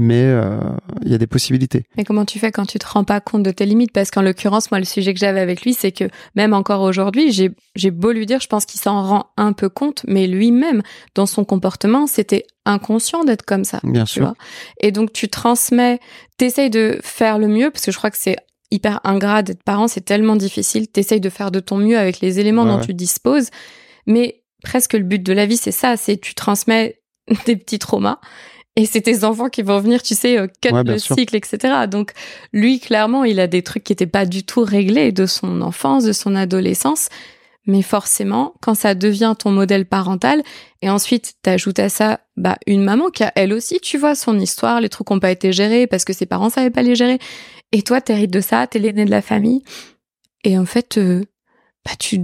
mais euh, il y a des possibilités. Mais comment tu fais quand tu te rends pas compte de tes limites? Parce qu'en l'occurrence, moi, le sujet que j'avais avec lui, c'est que même encore aujourd'hui, j'ai j'ai beau lui dire, je pense qu'il s'en rend un peu compte, mais lui-même, dans son comportement, c'était inconscient d'être comme ça. Bien tu sûr. vois. Et donc tu transmets, t'essayes de faire le mieux, parce que je crois que c'est hyper ingrat d'être parent, c'est tellement difficile. T'essayes de faire de ton mieux avec les éléments Ouais, dont ouais. tu disposes, mais presque le but de la vie, c'est ça, c'est tu transmets *laughs* des petits traumas. Et c'est tes enfants qui vont venir, tu sais, euh, cut Ouais, le sûr. cycle, etc. Donc, lui, clairement, il a des trucs qui étaient pas du tout réglés de son enfance, de son adolescence. Mais forcément, quand ça devient ton modèle parental, et ensuite, t'ajoutes à ça, bah, une maman qui a elle aussi, tu vois, son histoire, les trucs qui n'ont pas été gérés parce que ses parents savaient pas les gérer. Et toi, t'hérites de ça, t'es l'aîné de la famille. Et en fait, euh, bah, tu,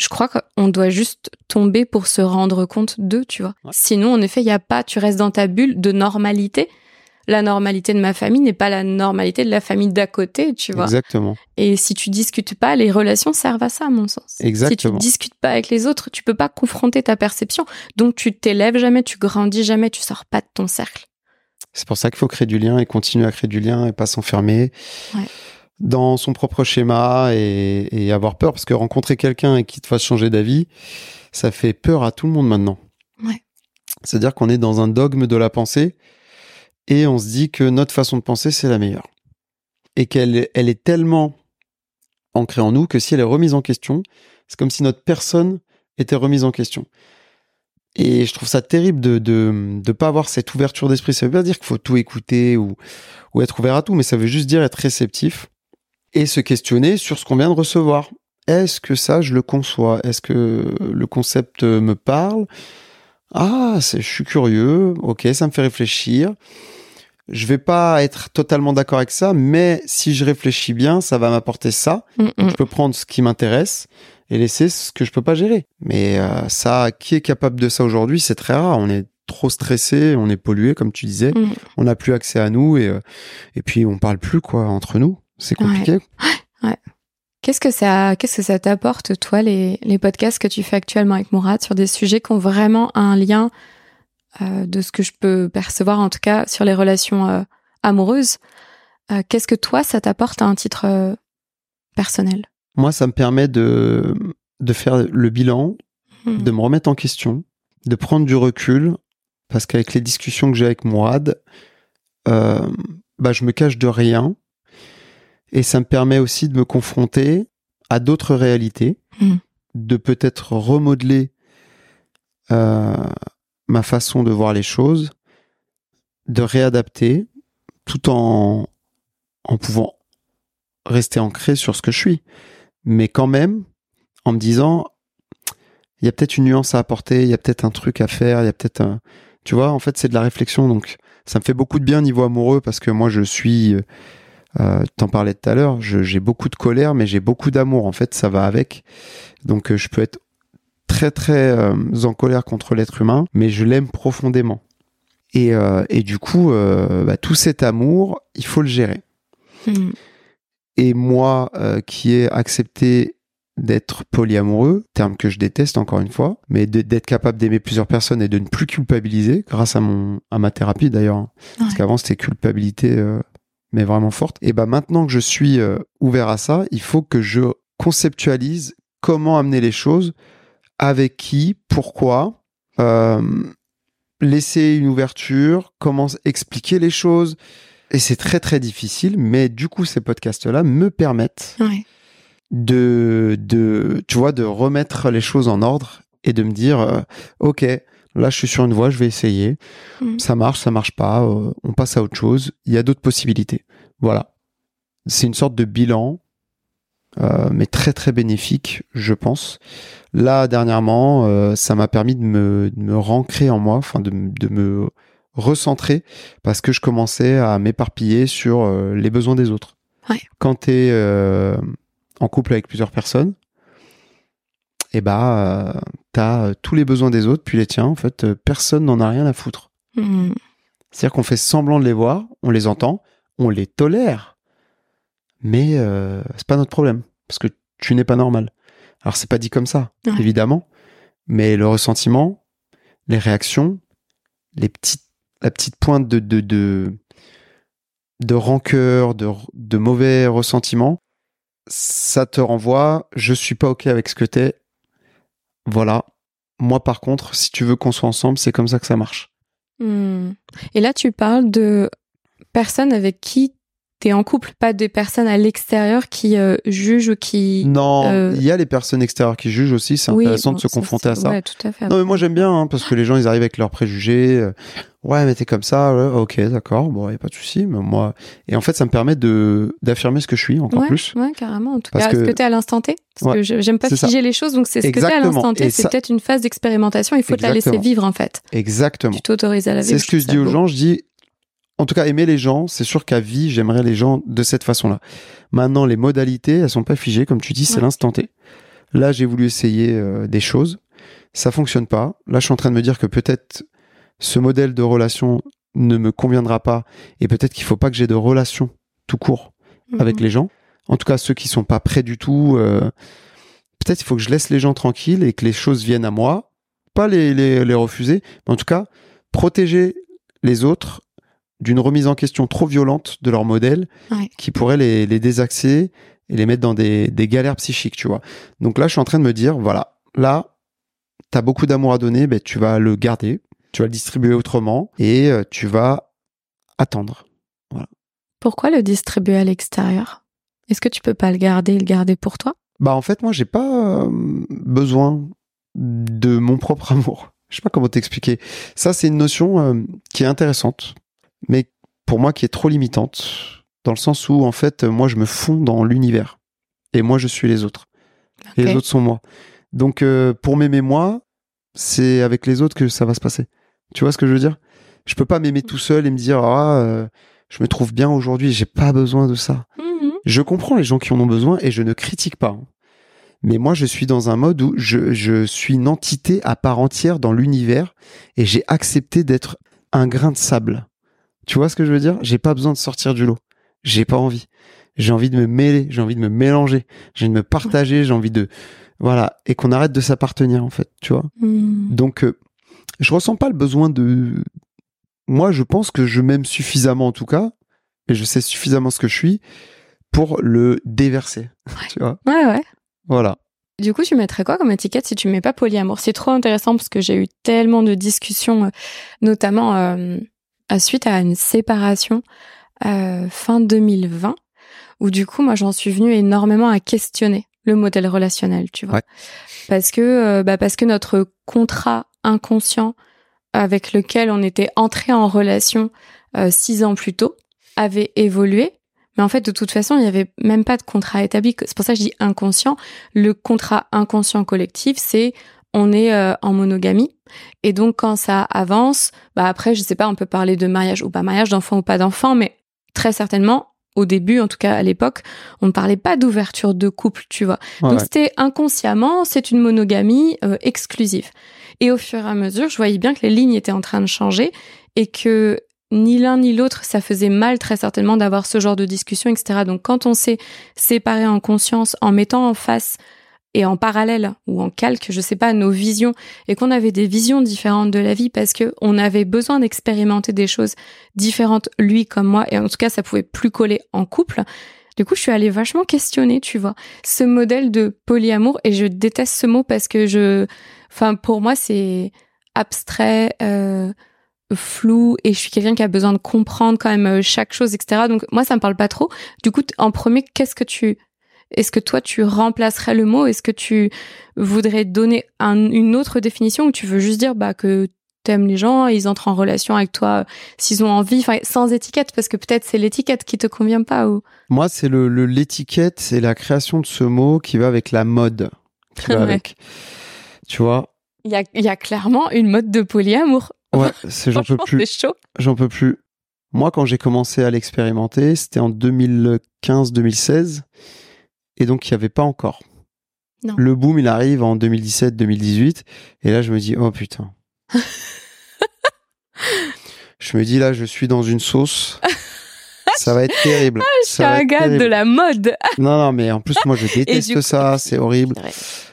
je crois qu'on doit juste tomber pour se rendre compte d'eux, tu vois. Ouais. Sinon, en effet, il y a pas, tu restes dans ta bulle de normalité. La normalité de ma famille n'est pas la normalité de la famille d'à côté, tu vois. Exactement. Et si tu discutes pas, les relations servent à ça, à mon sens. Exactement. Si tu discutes pas avec les autres, tu peux pas confronter ta perception. Donc tu t'élèves jamais, tu grandis jamais, tu sors pas de ton cercle. C'est pour ça qu'il faut créer du lien et continuer à créer du lien et pas s'enfermer Ouais. Dans son propre schéma et, et avoir peur parce que rencontrer quelqu'un et qui te fasse changer d'avis, ça fait peur à tout le monde maintenant. Ouais. C'est-à-dire qu'on est dans un dogme de la pensée et on se dit que notre façon de penser c'est la meilleure et qu'elle elle est tellement ancrée en nous que si elle est remise en question, c'est comme si notre personne était remise en question. Et je trouve ça terrible de de de pas avoir cette ouverture d'esprit. Ça veut pas dire qu'il faut tout écouter ou ou être ouvert à tout, mais ça veut juste dire être réceptif et se questionner sur ce qu'on vient de recevoir. Est-ce que ça je le conçois? Est-ce que le concept me parle? Ah, je suis curieux. OK, ça me fait réfléchir. Je vais pas être totalement d'accord avec ça, mais si je réfléchis bien, ça va m'apporter ça. Mm, Donc, mm. je peux prendre ce qui m'intéresse et laisser ce que je peux pas gérer. Mais euh, ça, qui est capable de ça aujourd'hui C'est très rare. On est trop stressé, on est pollué, comme tu disais. Mm. On n'a plus accès à nous et, euh, et puis on parle plus, quoi, entre nous. C'est compliqué. Qu'est-ce que ça, qu'est-ce que ça t'apporte, toi, les, les podcasts que tu fais actuellement avec Mourad sur des sujets qui ont vraiment un lien euh, de ce que je peux percevoir, en tout cas, sur les relations euh, amoureuses? Euh, qu'est-ce que toi, ça t'apporte à un titre personnel? Moi, ça me permet de, de faire le bilan, Mm. de me remettre en question, de prendre du recul, parce qu'avec les discussions que j'ai avec Mourad, bah, je me cache de rien, et ça me permet aussi de me confronter à d'autres réalités, Mm. de peut-être remodeler euh, ma façon de voir les choses, de réadapter, tout en, en pouvant rester ancré sur ce que je suis, mais quand même en me disant il y a peut-être une nuance à apporter, il y a peut-être un truc à faire, il y a peut-être un... Tu vois, en fait, c'est de la réflexion. Donc, ça me fait beaucoup de bien niveau amoureux parce que moi, je suis... Euh, T'en parlais tout à l'heure, j'ai beaucoup de colère, mais j'ai beaucoup d'amour. En fait, ça va avec. Donc, euh, je peux être très, très euh, en colère contre l'être humain, mais je l'aime profondément. Et, euh, et du coup, bah, tout cet amour, il faut le gérer. Mm. Et moi, qui ai accepté d'être polyamoureux, terme que je déteste encore une fois, mais d'être capable d'aimer plusieurs personnes et de ne plus culpabiliser, grâce à mon à ma thérapie d'ailleurs, hein. parce qu'avant c'était culpabilité, euh, mais vraiment forte. Et bah maintenant que je suis euh, ouvert à ça, il faut que je conceptualise comment amener les choses, avec qui, pourquoi, euh, laisser une ouverture, comment expliquer les choses. Et c'est très très difficile, mais du coup ces podcasts-là me permettent Ouais. de, de, tu vois, de remettre les choses en ordre et de me dire, euh, ok, là je suis sur une voie, je vais essayer. Mm. Ça marche, ça marche pas, euh, on passe à autre chose. Il y a d'autres possibilités. Voilà. C'est une sorte de bilan, euh, mais très très bénéfique, je pense. Là, dernièrement, euh, ça m'a permis de me, de me rancrer en moi, enfin de, de me recentrer, parce que je commençais à m'éparpiller sur les besoins des autres. Ouais. Quand tu es en couple avec plusieurs personnes, et bah, euh, t'as euh, tous les besoins des autres, puis les tiens. En fait, euh, personne n'en a rien à foutre. Mm. C'est-à-dire qu'on fait semblant de les voir, on les entend, on les tolère, mais euh, c'est pas notre problème parce que tu n'es pas normal. Alors c'est pas dit comme ça, Ouais. évidemment, mais le ressentiment, les réactions, les petites, la petite pointe de de de, de rancœur, de, de mauvais ressentiments, ça te renvoie. Je suis pas ok avec ce que t'es. Voilà. Moi, par contre, si tu veux qu'on soit ensemble, c'est comme ça que ça marche. Mm. Et là, tu parles de personnes avec qui tu es en couple, pas des personnes à l'extérieur qui euh, jugent ou qui. Non, euh, il y a les personnes extérieures qui jugent aussi. C'est Oui, intéressant bon, de se confronter à ça. Ouais, tout à fait. Non, mais moi j'aime bien hein, parce que les gens ils arrivent avec leurs préjugés. Ouais, mais t'es comme ça. ok, d'accord. Bon, y a pas de souci. Mais moi, et en fait, ça me permet de d'affirmer ce que je suis encore ouais, plus. ouais, carrément. En tout Parce cas, que- ce que tu es à l'instant T. Parce Ouais, que j'aime pas ça. figer les choses, donc c'est ce que tu es à l'instant T. C'est ça- peut-être une phase d'expérimentation. Il faut te la laisser vivre, en fait. Exactement. Tu t'autorises à la vivre. C'est ce que je dis aux beau. gens. Je dis, en tout cas, aimer les gens. C'est sûr qu'à vie, j'aimerais les gens de cette façon-là. Maintenant, les modalités, elles sont pas figées, comme tu dis. C'est Ouais. l'instant T. Là, j'ai voulu essayer euh, des choses. Ça fonctionne pas. Là, je suis en train de me dire que peut-être ce modèle de relation ne me conviendra pas et peut-être qu'il faut pas que j'ai de relation tout court avec Mhm. les gens. En tout cas, ceux qui sont pas prêts du tout. euh, peut-être il faut que je laisse les gens tranquilles et que les choses viennent à moi. Pas les, les, les refuser, mais en tout cas, protéger les autres d'une remise en question trop violente de leur modèle Ouais. qui pourrait les, les désaxer et les mettre dans des, des galères psychiques, tu vois. Donc là, je suis en train de me dire, voilà, là, t'as beaucoup d'amour à donner, ben, tu vas le garder, tu vas le distribuer autrement et euh, tu vas attendre. Pourquoi le distribuer à l'extérieur? Est-ce que tu peux pas le garder et le garder pour toi? Bah en fait moi j'ai pas euh, besoin de mon *laughs* propre amour. Je sais pas comment t'expliquer. Ça c'est une notion euh, qui est intéressante, mais pour moi qui est trop limitante dans le sens où en fait moi je me fonds dans l'univers et moi je suis les autres et les autres sont moi. Donc euh, pour m'aimer moi, c'est avec les autres que ça va se passer. Tu vois ce que je veux dire? Je peux pas m'aimer tout seul et me dire ah euh, je me trouve bien aujourd'hui, j'ai pas besoin de ça. Mhm. Je comprends les gens qui en ont besoin et je ne critique pas. Mais moi, je suis dans un mode où je, je suis une entité à part entière dans l'univers et j'ai accepté d'être un grain de sable. Tu vois ce que je veux dire? J'ai pas besoin de sortir du lot. J'ai pas envie. J'ai envie de me mêler, j'ai envie de me mélanger, j'ai envie de me partager, j'ai envie de voilà et qu'on arrête de s'appartenir en fait, tu vois? Hmm. Donc euh, je ressens pas le besoin de moi, je pense que je m'aime suffisamment en tout cas et je sais suffisamment ce que je suis pour le déverser, *laughs* tu vois. Ouais, ouais. Voilà. Du coup, tu mettrais quoi comme étiquette si tu mets pas polyamour? C'est trop intéressant parce que j'ai eu tellement de discussions, euh, notamment euh, à suite à une séparation euh, fin 2020, où du coup, moi, j'en suis venue énormément à questionner le modèle relationnel, tu vois, Ouais. parce que euh, bah, parce que notre contrat inconscient avec lequel on était entré en relation euh, six ans plus tôt avait évolué. Mais en fait, de toute façon, il n'y avait même pas de contrat établi. C'est pour ça que je dis inconscient. Le contrat inconscient collectif, c'est on est euh, en monogamie. Et donc, quand ça avance, bah après, je sais pas, on peut parler de mariage ou pas mariage, d'enfant ou pas d'enfant, mais très certainement, au début, en tout cas à l'époque, on ne parlait pas d'ouverture de couple, tu vois. Ouais, Donc c'était inconsciemment, c'est une monogamie euh, exclusive. Et au fur et à mesure, je voyais bien que les lignes étaient en train de changer et que ni l'un ni l'autre, ça faisait mal très certainement d'avoir ce genre de discussion, etc. Donc quand on s'est séparé en conscience, en mettant en face et en parallèle ou en calque, je sais pas, nos visions et qu'on avait des visions différentes de la vie parce que on avait besoin d'expérimenter des choses différentes, lui comme moi, et en tout cas ça pouvait plus coller en couple. Du coup, je suis allée vachement questionner, tu vois, ce modèle de polyamour et je déteste ce mot parce que je, enfin, pour moi, c'est abstrait, euh, flou et je suis quelqu'un qui a besoin de comprendre quand même euh, chaque chose, etc. Donc moi, ça me parle pas trop. Du coup, en premier, qu'est-ce que tu, est-ce que toi, tu remplacerais le mot? Est-ce que tu voudrais donner un- une autre définition ou tu veux juste dire bah que t'aimes les gens, ils entrent en relation avec toi euh, s'ils ont envie, enfin sans étiquette parce que peut-être c'est l'étiquette qui te convient pas ou? Moi, c'est le l'étiquette, c'est la création de ce mot qui va avec la mode, qui va *laughs* avec. Tu vois? Il y a, y a clairement une mode de polyamour. Ouais, c'est j'en peux plus. J'en peux plus. Moi, quand j'ai commencé à l'expérimenter, c'était en 2015-2016. Et donc, il n'y avait pas encore. Non. Le boom, il arrive en 2017-2018. Et là, je me dis, oh putain. *laughs* je me dis, là, je suis dans une sauce. Ça va être terrible. *laughs* Je suis un gars de la mode. *laughs* Non, non, mais en plus, moi, je déteste coup- ça. C'est horrible.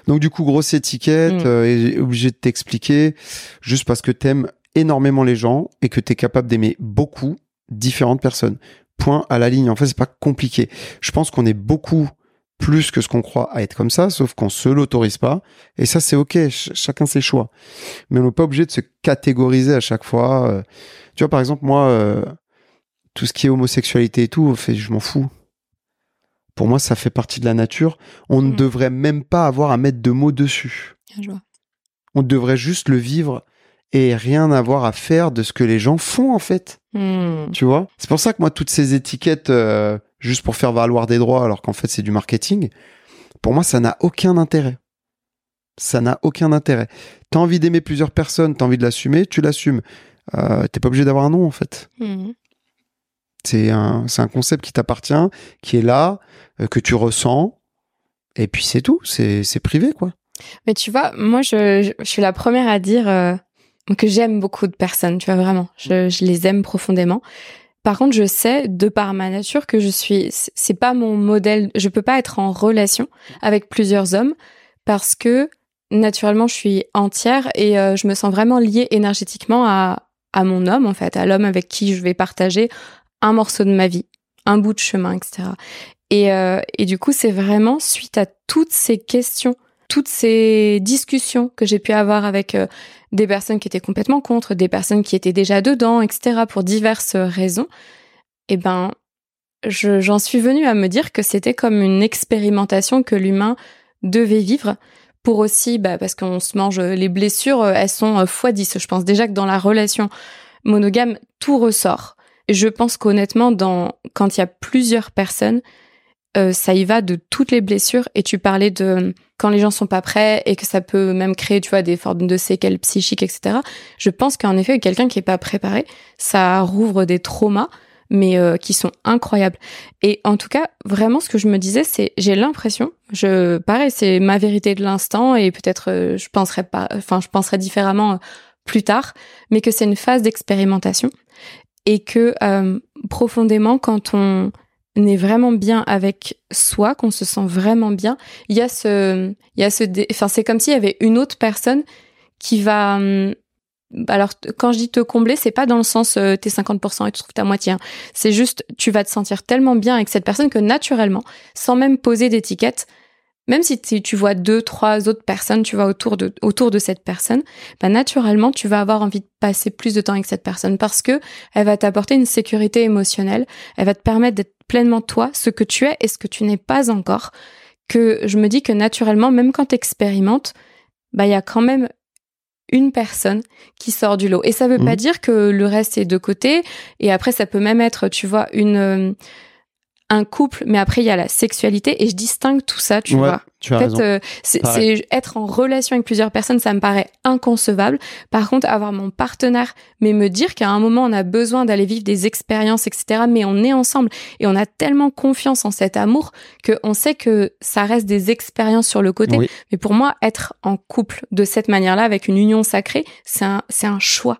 Donc du coup, grosse étiquette, Mm. euh, et obligé de t'expliquer, juste parce que t'aimes énormément les gens et que t'es capable d'aimer beaucoup différentes personnes. Point à la ligne. En fait, c'est pas compliqué. Je pense qu'on est beaucoup plus que ce qu'on croit à être comme ça, sauf qu'on se l'autorise pas. Et ça, c'est ok. Ch- chacun ses choix. Mais on n'est pas obligé de se catégoriser à chaque fois. Euh, Tu vois, par exemple, moi, euh, tout ce qui est homosexualité et tout, fait, je m'en fous. Pour moi, ça fait partie de la nature. On ne Mm. devrait même pas avoir à mettre de mots dessus. Je vois. On devrait juste le vivre et rien avoir à faire de ce que les gens font, en fait. Hmm. Tu vois? C'est pour ça que moi, toutes ces étiquettes, euh, juste pour faire valoir des droits, alors qu'en fait, c'est du marketing, pour moi, ça n'a aucun intérêt. Ça n'a aucun intérêt. T'as envie d'aimer plusieurs personnes, t'as envie de l'assumer, tu l'assumes. Euh, T'es pas obligé d'avoir un nom, en fait. Hmm. C'est un, un concept qui t'appartient, qui est là, euh, que tu ressens, et puis c'est tout. C'est c'est privé, quoi. Mais tu vois, moi, je, je, je suis la première à dire euh, que j'aime beaucoup de personnes, tu vois, vraiment. Je, je les aime profondément. Par contre, je sais, de par ma nature, que je suis, c'est pas mon modèle, je peux pas être en relation avec plusieurs hommes parce que, naturellement, je suis entière et euh, je me sens vraiment liée énergétiquement à, à mon homme, en fait, à l'homme avec qui je vais partager un morceau de ma vie, un bout de chemin, etc. Et, euh, et du coup, c'est vraiment suite à toutes ces questions toutes ces discussions que j'ai pu avoir avec euh, des personnes qui étaient complètement contre, des personnes qui étaient déjà dedans, etc., pour diverses raisons, eh ben, je- j'en suis venue à me dire que c'était comme une expérimentation que l'humain devait vivre pour aussi, bah, parce qu'on se mange les blessures, euh, elles sont euh, fois 10. Je pense déjà que dans la relation monogame, tout ressort. Je pense qu'honnêtement, dans, quand il y a plusieurs personnes, euh, ça y va de toutes les blessures. Et tu parlais de quand les gens sont pas prêts et que ça peut même créer, tu vois, des formes de séquelles psychiques, etc. Je pense qu'en effet, quelqu'un qui est pas préparé, ça rouvre des traumas mais euh, qui sont incroyables. Et en tout cas, vraiment, ce que je me disais, c'est, j'ai l'impression, je, pareil, c'est ma vérité de l'instant, et peut-être euh, je penserais pas, enfin, je penserais différemment euh, plus tard, mais que c'est une phase d'expérimentation et que profondément, quand on est vraiment bien avec soi, qu'on se sent vraiment bien, il y a ce, il y a ce, enfin, c'est comme s'il y avait une autre personne qui va hum, alors quand je dis te combler, c'est pas dans le sens euh, t'es 50% et tu trouves ta moitié. Hein. C'est juste tu vas te sentir tellement bien avec cette personne que naturellement, sans même poser d'étiquette, même si tu vois deux, trois autres personnes, tu vois autour de autour de cette personne, bah naturellement tu vas avoir envie de passer plus de temps avec cette personne parce que elle va t'apporter une sécurité émotionnelle, elle va te permettre d'être pleinement toi, ce que tu es et ce que tu n'es pas encore. Que je me dis que naturellement, même quand tu expérimentes, bah il y a quand même une personne qui sort du lot. Et ça veut pas mmh. dire que le reste est de côté. Et après, ça peut même être, tu vois, une euh, un couple, mais après il y a la sexualité et je distingue tout ça, tu vois. Tu as raison. Euh, c'est être en relation avec plusieurs personnes, ça me paraît inconcevable. Par contre, avoir mon partenaire, mais me dire qu'à un moment on a besoin d'aller vivre des expériences, etc. Mais on est ensemble et on a tellement confiance en cet amour que on sait que ça reste des expériences sur le côté. Mais pour moi, être en couple de cette manière-là, avec une union sacrée, c'est un c'est un choix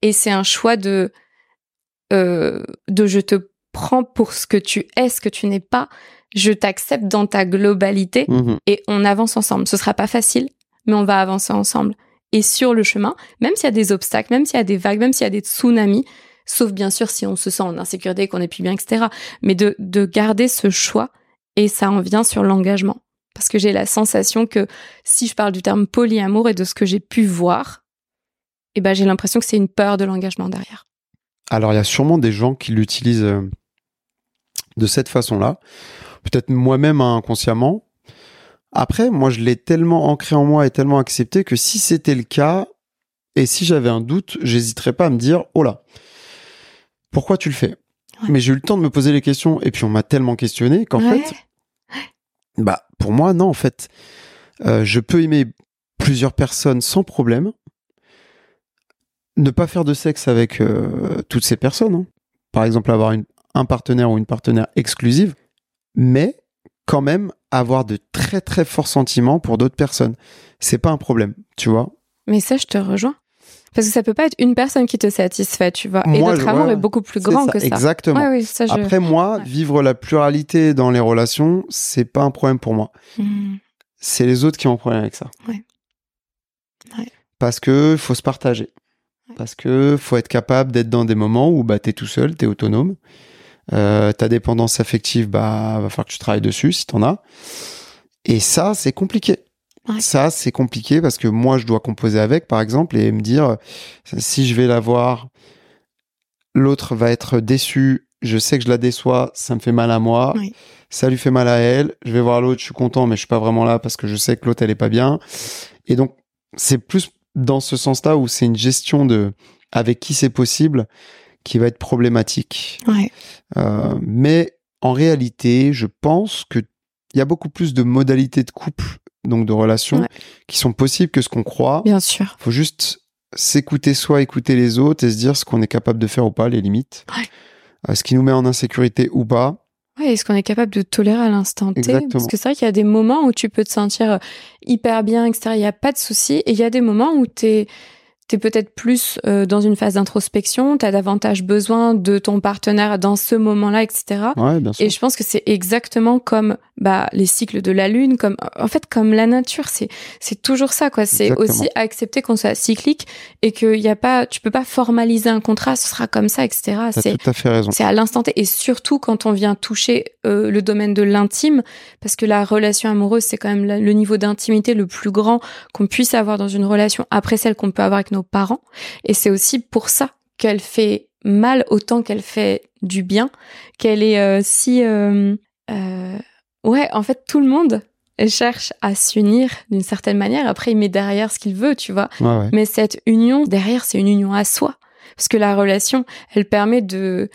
et c'est un choix de euh, de je te prends pour ce que tu es, ce que tu n'es pas. Je t'accepte dans ta globalité mhm. et on avance ensemble. Ce sera pas facile, mais on va avancer ensemble. Et sur le chemin, même s'il y a des obstacles, même s'il y a des vagues, même s'il y a des tsunamis, sauf bien sûr si on se sent en insécurité, qu'on est plus bien, etc. Mais de, de garder ce choix et ça en vient sur l'engagement. Parce que j'ai la sensation que si je parle du terme polyamour et de ce que j'ai pu voir, eh ben j'ai l'impression que c'est une peur de l'engagement derrière. Alors il y a sûrement des gens qui l'utilisent euh, de cette façon-là. Peut-être moi-même inconsciemment. Après, moi, je l'ai tellement ancré en moi et tellement accepté que si c'était le cas, et si j'avais un doute, j'hésiterais pas à me dire, oh là, pourquoi tu le fais? Mais j'ai eu le temps de me poser les questions, et puis on m'a tellement questionné qu'en fait, bah, pour moi, non, en fait, euh, je peux aimer plusieurs personnes sans problème, ne pas faire de sexe avec euh, toutes ces personnes. Hein. Par exemple, avoir une, un partenaire ou une partenaire exclusive, mais quand même avoir de très très forts sentiments pour d'autres personnes. C'est pas un problème, tu vois. Mais ça, je te rejoins. Parce que ça peut pas être une personne qui te satisfait, tu vois. et notre amour est beaucoup plus grand que ça. Exactement. Après moi, vivre la pluralité dans les relations, c'est pas un problème pour moi. Hmm. C'est les autres qui ont un problème avec ça. Ouais. Parce que faut se partager. Parce que faut être capable d'être dans des moments où bah, tu es tout seul, tu es autonome. Euh, ta dépendance affective, bah, va falloir que tu travailles dessus si t'en as. Et ça, c'est compliqué. Ça, c'est compliqué parce que moi, je dois composer avec, par exemple, et me dire, si je vais la voir, l'autre va être déçu, je sais que je la déçois, ça me fait mal à moi, ça lui fait mal à elle, je vais voir l'autre, je suis content, mais je suis pas vraiment là parce que je sais que l'autre, elle est pas bien. Et donc, c'est plus dans ce sens-là où c'est une gestion de avec qui c'est possible qui va être problématique. Euh, mais en réalité, je pense que il y a beaucoup plus de modalités de couple, donc de relations, qui sont possibles que ce qu'on croit. Bien sûr. Faut juste s'écouter soi, écouter les autres et se dire ce qu'on est capable de faire ou pas, les limites. Euh, ce qui nous met en insécurité ou pas. Ouais, est-ce qu'on est capable de tolérer à l'instant T Parce que c'est vrai qu'il y a des moments où tu peux te sentir euh, hyper bien, etc. Il n'y a pas de souci. Et il y a des moments où tu es tu es peut-être plus euh, dans une phase d'introspection, tu as davantage besoin de ton partenaire dans ce moment-là, etc. Ouais, bien sûr. Et je pense que c'est exactement comme bah, les cycles de la lune, comme en fait comme la nature, c'est c'est toujours ça quoi. C'est aussi accepter qu'on soit cyclique et qu'il y a pas, tu peux pas formaliser un contrat, ce sera comme ça, etc. C'est tout à fait raison. C'est à l'instant T et surtout quand on vient toucher euh, le domaine de l'intime, parce que la relation amoureuse c'est quand même le niveau d'intimité le plus grand qu'on puisse avoir dans une relation après celle qu'on peut avoir avec nos parents. Et c'est aussi pour ça qu'elle fait mal autant qu'elle fait du bien, qu'elle est euh, si... Euh, euh, ouais, en fait, tout le monde cherche à s'unir d'une certaine manière. Après, il met derrière ce qu'il veut, tu vois. Mais cette union, derrière, c'est une union à soi. Parce que la relation, elle permet de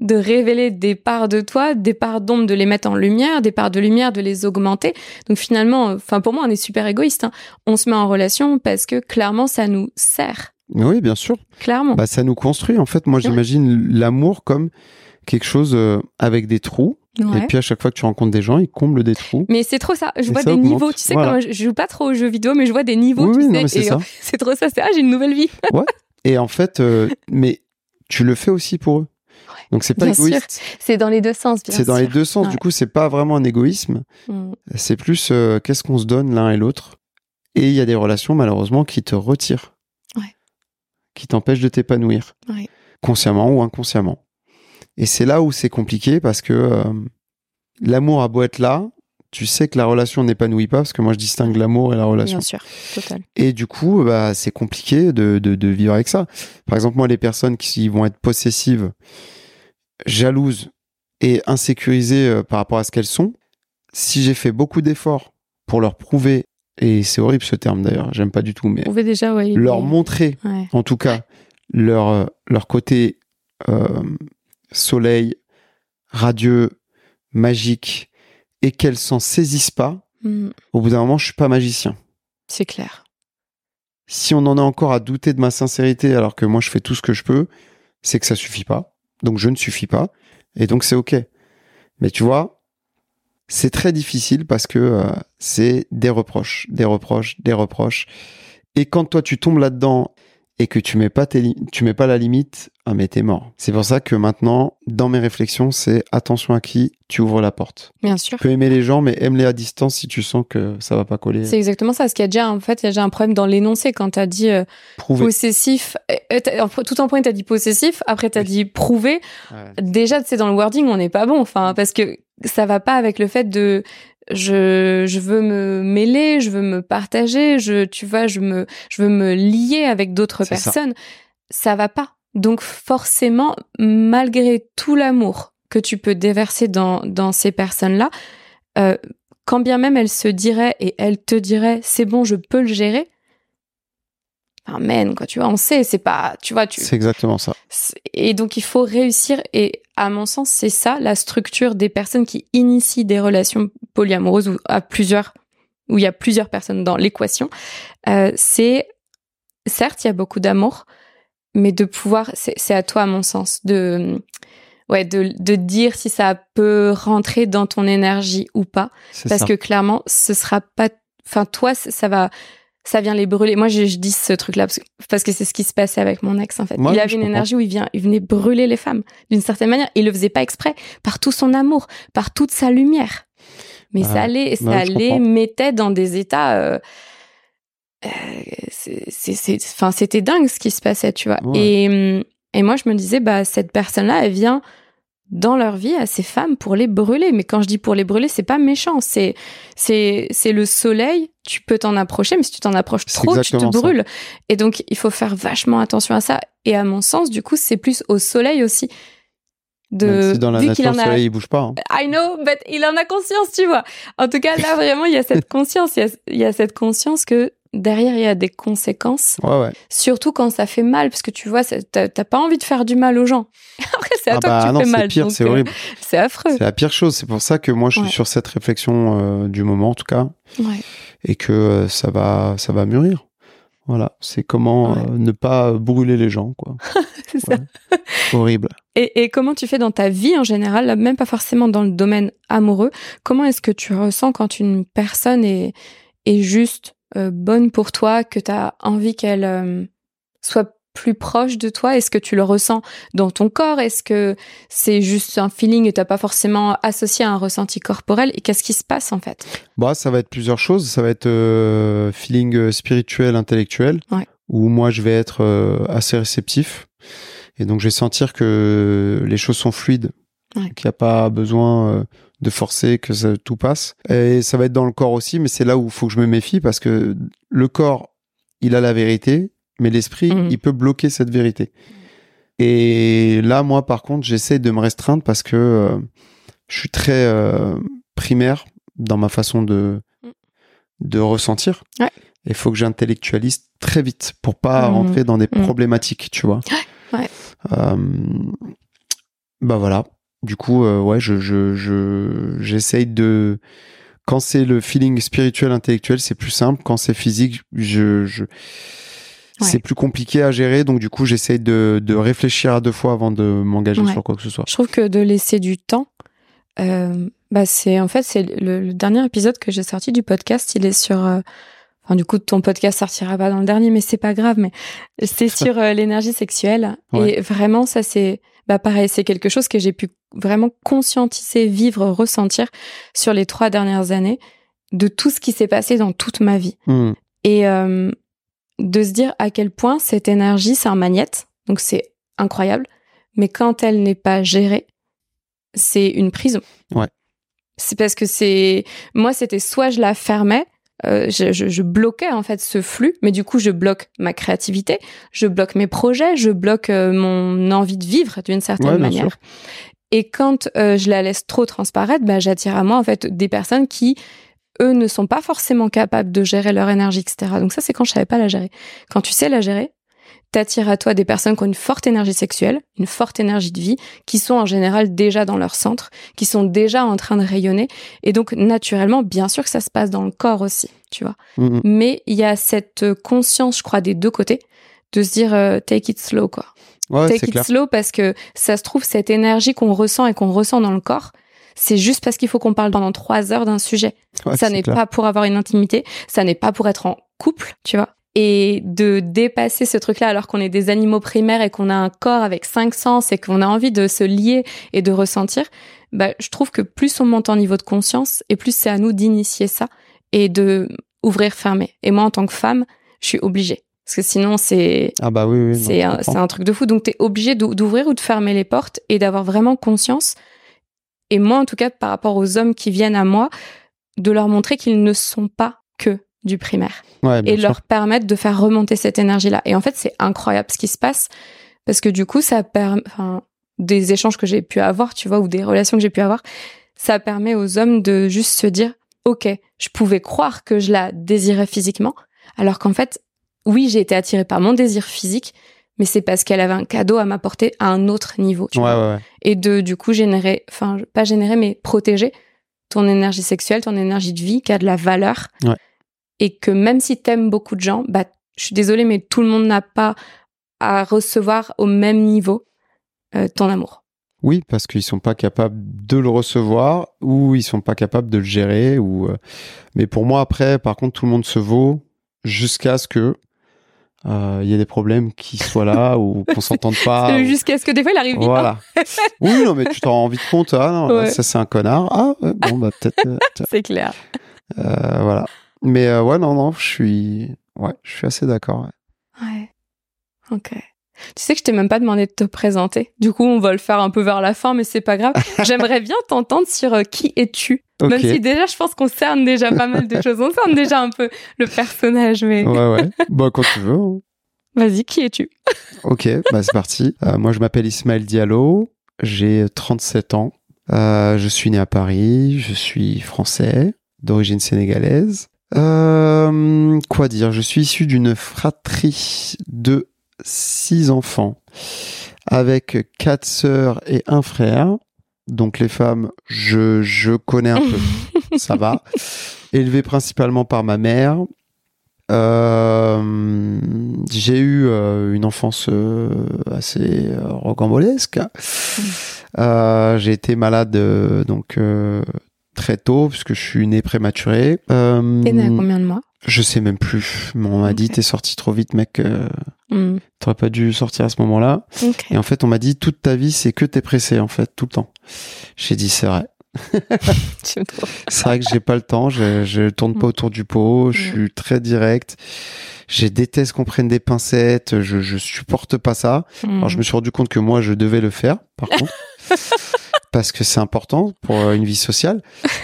de révéler des parts de toi, des parts d'ombre de les mettre en lumière, des parts de lumière de les augmenter. Donc finalement, enfin pour moi, on est super égoïste. Hein. On se met en relation parce que clairement, ça nous sert. Oui, bien sûr. Clairement. Bah, ça nous construit. En fait, moi, j'imagine l'amour comme quelque chose euh, avec des trous. Et puis à chaque fois que tu rencontres des gens, ils comblent des trous. Mais c'est trop ça. Je vois des niveaux. Tu sais, je, joue pas trop aux jeux vidéo, mais je vois des niveaux. Oui, tu sais, *laughs* c'est trop ça. C'est ah, j'ai une nouvelle vie. ouais. *laughs* Et en fait, euh, mais tu le fais aussi pour eux. Donc c'est pas égoïste. C'est dans les deux sens. C'est dans les deux sens. Du coup, c'est pas vraiment un égoïsme. Mm. C'est plus euh, qu'est-ce qu'on se donne l'un et l'autre. Et il y a des relations malheureusement qui te retirent, qui t'empêchent de t'épanouir, consciemment ou inconsciemment. Et c'est là où c'est compliqué parce que euh, l'amour a beau être là, tu sais que la relation n'épanouit pas, parce que moi je distingue l'amour et la relation. Bien sûr, total. Et du coup, bah, c'est compliqué de, de, vivre avec ça. Par exemple, moi, les personnes qui vont être possessives, jalouses et insécurisées euh, par rapport à ce qu'elles sont, si j'ai fait beaucoup d'efforts pour leur prouver, et c'est horrible ce terme d'ailleurs, j'aime pas du tout, mais déjà, leur montrer, en tout cas, leur, euh, leur côté euh, soleil, radieux, magique, et qu'elles s'en saisissent pas, mm. au bout d'un moment, je suis pas magicien. C'est clair. Si on en est encore à douter de ma sincérité alors que moi je fais tout ce que je peux, c'est que ça suffit pas. Donc je ne suffis pas. Et donc c'est ok. Mais tu vois, c'est très difficile parce que euh, c'est des reproches, des reproches, des reproches. Et quand toi tu tombes là-dedans et que tu mets pas tu mets pas la limite, ah mais t'es mort. C'est pour ça que maintenant, dans mes réflexions, c'est attention à qui tu ouvres la porte. Bien sûr. Tu peux aimer les gens, mais aime-les à distance si tu sens que ça va pas coller. C'est exactement ça. Parce qu'il y a déjà, en fait, il y a déjà un problème dans l'énoncé quand t'as dit euh, possessif. Euh, euh, tout en point, t'as dit possessif. Après, t'as dit prouver. Déjà, c'est dans le wording, on n'est pas bon. Enfin, parce que ça va pas avec le fait de je, je veux me mêler, je veux me partager, je, tu vois, je me, je veux me lier avec d'autres personnes. Ça. va pas. Donc forcément, malgré tout l'amour que tu peux déverser dans, dans ces personnes-là, euh, quand bien même elles se diraient et elles te diraient c'est bon, je peux le gérer, Amen, quoi, tu vois, on sait, c'est pas, tu vois, tu. C'est exactement ça. Et donc, il faut réussir, et à mon sens, c'est ça, la structure des personnes qui initient des relations polyamoureuses ou à plusieurs, où il y a plusieurs personnes dans l'équation. Euh, c'est, certes, il y a beaucoup d'amour, mais de pouvoir, c'est à toi, à mon sens, de, ouais, de, de dire si ça peut rentrer dans ton énergie ou pas. Parce que clairement, ce sera pas, enfin, toi, ça va, ça vient les brûler. Moi, je, dis ce truc-là parce que c'est ce qui se passait avec mon ex, en fait. il avait une énergie où il, vient, il venait brûler les femmes d'une certaine manière. Il le faisait pas exprès, par tout son amour, par toute sa lumière. Mais ça les, ça les mettait dans des états. Euh, euh, c'est, enfin, c'était dingue ce qui se passait, tu vois. Et, et moi, je me disais, bah, cette personne-là, elle vient dans leur vie à ces femmes pour les brûler. Mais quand je dis pour les brûler, c'est pas méchant. C'est, c'est, c'est le soleil. Tu peux t'en approcher, mais si tu t'en approches trop, tu te brûles. Et donc, il faut faire vachement attention à ça. Et à mon sens, du coup, c'est plus au soleil aussi. De, dans la nature, le soleil, il bouge pas. Hein. I know, but il en a conscience, tu vois. En tout cas, là, vraiment, il y a cette *laughs* conscience. Il y a, il y a cette conscience que derrière il y a des conséquences. Surtout quand ça fait mal, parce que tu vois, t'as pas envie de faire du mal aux gens. *laughs* Après, c'est à ah toi que bah tu fais mal. Pire, c'est horrible. c'est affreux. C'est la pire chose. C'est pour ça que moi, je suis sur cette réflexion euh, du moment, en tout cas, et que euh, ça va, ça va mûrir. Voilà, c'est comment euh, ne pas brûler les gens, quoi. *laughs* c'est ça. Horrible. Et, et, comment tu fais dans ta vie en général, même pas forcément dans le domaine amoureux, comment est-ce que tu ressens quand une personne est, est juste euh, bonne pour toi, que tu as envie qu'elle euh, soit plus proche de toi? Est-ce que tu le ressens dans ton corps? Est-ce que c'est juste un feeling et t'as pas forcément associé à un ressenti corporel? Et qu'est-ce qui se passe en fait? Bah, ça va être plusieurs choses. Ça va être euh, feeling spirituel, intellectuel, où moi je vais être assez réceptif. Et donc je vais sentir que les choses sont fluides, qu'il n'y a pas besoin de forcer que ça, tout passe. Et ça va être dans le corps aussi, mais c'est là où il faut que je me méfie parce que le corps, il a la vérité, mais l'esprit, mhm. il peut bloquer cette vérité. Et là, moi, par contre, j'essaie de me restreindre parce que euh, je suis très euh, primaire dans ma façon de, mm. de ressentir. Il faut que j'intellectualise très vite pour pas mhm. rentrer dans des mm. problématiques, tu vois. Ouais. Euh, bah voilà du coup, ouais, je, je, j'essaye de. Quand c'est le feeling spirituel, intellectuel, c'est plus simple. Quand c'est physique, je, je, c'est plus compliqué à gérer. Donc, du coup, j'essaie de, de réfléchir à deux fois avant de m'engager Ouais. sur quoi que ce soit. Je trouve que de laisser du temps, euh, bah c'est en fait c'est le, le dernier épisode que j'ai sorti du podcast. Il est sur, euh, enfin du coup ton podcast sortira pas dans le dernier, mais c'est pas grave. Mais c'est *laughs* sur euh, l'énergie sexuelle Ouais. et vraiment ça c'est, bah pareil c'est quelque chose que j'ai pu vraiment conscientiser, vivre, ressentir sur les trois dernières années de tout ce qui s'est passé dans toute ma vie Hmm. et euh, de se dire à quel point cette énergie c'est un magnète donc c'est incroyable mais quand elle n'est pas gérée c'est une prison Ouais. c'est parce que c'est moi c'était soit je la fermais euh, je, je, je bloquais en fait ce flux mais du coup je bloque ma créativité je bloque mes projets je bloque euh, mon envie de vivre d'une certaine Ouais, manière sûr. et quand euh, je la laisse trop transparaître, bah, j'attire à moi en fait des personnes qui, eux, ne sont pas forcément capables de gérer leur énergie, etc. Donc ça, c'est quand je savais pas la gérer. Quand tu sais la gérer, t'attires à toi des personnes qui ont une forte énergie sexuelle, une forte énergie de vie, qui sont en général déjà dans leur centre, qui sont déjà en train de rayonner. Et donc, naturellement, bien sûr que ça se passe dans le corps aussi, tu vois. Hmm, hmm. Mais il y a cette conscience, je crois, des deux côtés, de se dire euh, take it slow, quoi Ouais, take it clair. slow parce que ça se trouve cette énergie qu'on ressent et qu'on ressent dans le corps c'est juste parce qu'il faut qu'on parle pendant trois heures d'un sujet Ouais, ça n'est pas pour avoir une intimité ça n'est pas pour être en couple tu vois. Et de dépasser ce truc là alors qu'on est des animaux primaires et qu'on a un corps avec cinq sens et qu'on a envie de se lier et de ressentir bah je trouve que plus on monte en niveau de conscience et plus c'est à nous d'initier ça et de ouvrir fermer et moi en tant que femme je suis obligée. Parce que sinon c'est Ah bah oui, c'est un, truc de fou. Donc, tu es obligé d'ou- d'ouvrir ou de fermer les portes et d'avoir vraiment conscience. Et moi, en tout cas, par rapport aux hommes qui viennent à moi, de leur montrer qu'ils ne sont pas que du primaire Ouais, et sûr. leur permettre de faire remonter cette énergie-là. Et en fait, c'est incroyable ce qui se passe parce que du coup, ça permet, enfin, des échanges que j'ai pu avoir, tu vois, ou des relations que j'ai pu avoir, ça permet aux hommes de juste se dire, OK, je pouvais croire que je la désirais physiquement, alors qu'en fait, oui, j'ai été attirée par mon désir physique, mais c'est parce qu'elle avait un cadeau à m'apporter à un autre niveau, tu Ouais, vois. ouais, ouais. Et de, du coup, générer, enfin, pas générer, mais protéger ton énergie sexuelle, ton énergie de vie qui a de la valeur. Ouais. Et que même si t'aimes beaucoup de gens, bah, je suis désolée, mais tout le monde n'a pas à recevoir au même niveau euh, ton amour. Oui, parce qu'ils sont pas capables de le recevoir ou ils sont pas capables de le gérer. Ou euh, mais pour moi après, par contre, tout le monde se vaut jusqu'à ce que euh, il y ait des problèmes qui soient là ou *laughs* qu'on s'entende pas. ou- Jusqu'à ce que des fois, il arrive vite. hein. Voilà. *laughs* oui, non, mais tu t'en rends vite compte. Ah non, Ouais. ça c'est un connard. Ah bon bah peut-être. euh. *laughs* C'est clair. Euh, voilà. Mais euh, ouais, non, non, je suis, ouais, je suis assez d'accord. ouais. Ouais. Ok. Tu sais que je t'ai même pas demandé de te présenter. Du coup, on va le faire un peu vers la fin, mais c'est pas grave. J'aimerais bien t'entendre sur euh, qui es-tu? Ok. Même si déjà, je pense qu'on cerne déjà pas mal de choses. On cerne déjà un peu le personnage, mais Ouais, ouais. bah quand tu veux. hein. vas-y, qui es-tu? Ok, bah c'est parti. Euh, moi, je m'appelle Ismaël Diallo. J'ai 37 ans. Euh, je suis né à Paris. Je suis français, d'origine sénégalaise. Euh, quoi dire? Je suis issu d'une fratrie de six enfants, avec quatre sœurs et un frère. Donc les femmes, je, je connais un peu. *laughs* ça va. Élevé principalement par ma mère. Euh, j'ai eu euh, une enfance euh, assez rocambolesque. Euh, j'ai été malade donc très tôt puisque je suis né prématuré. Euh, T'es né à combien de mois? je sais même plus. Mais on m'a dit t'es sorti trop vite, mec. Hmm. T'aurais pas dû sortir à ce moment-là. Et en fait, on m'a dit toute ta vie, c'est que t'es pressé en fait tout le temps. J'ai dit c'est vrai. *laughs* C'est vrai que j'ai pas le temps, je, je tourne pas Mm. autour du pot, je Mm. suis très direct. Je déteste qu'on prenne des pincettes, je, je supporte pas ça. Alors je me suis rendu compte que moi je devais le faire, par contre, *laughs* parce que c'est important pour euh, une vie sociale.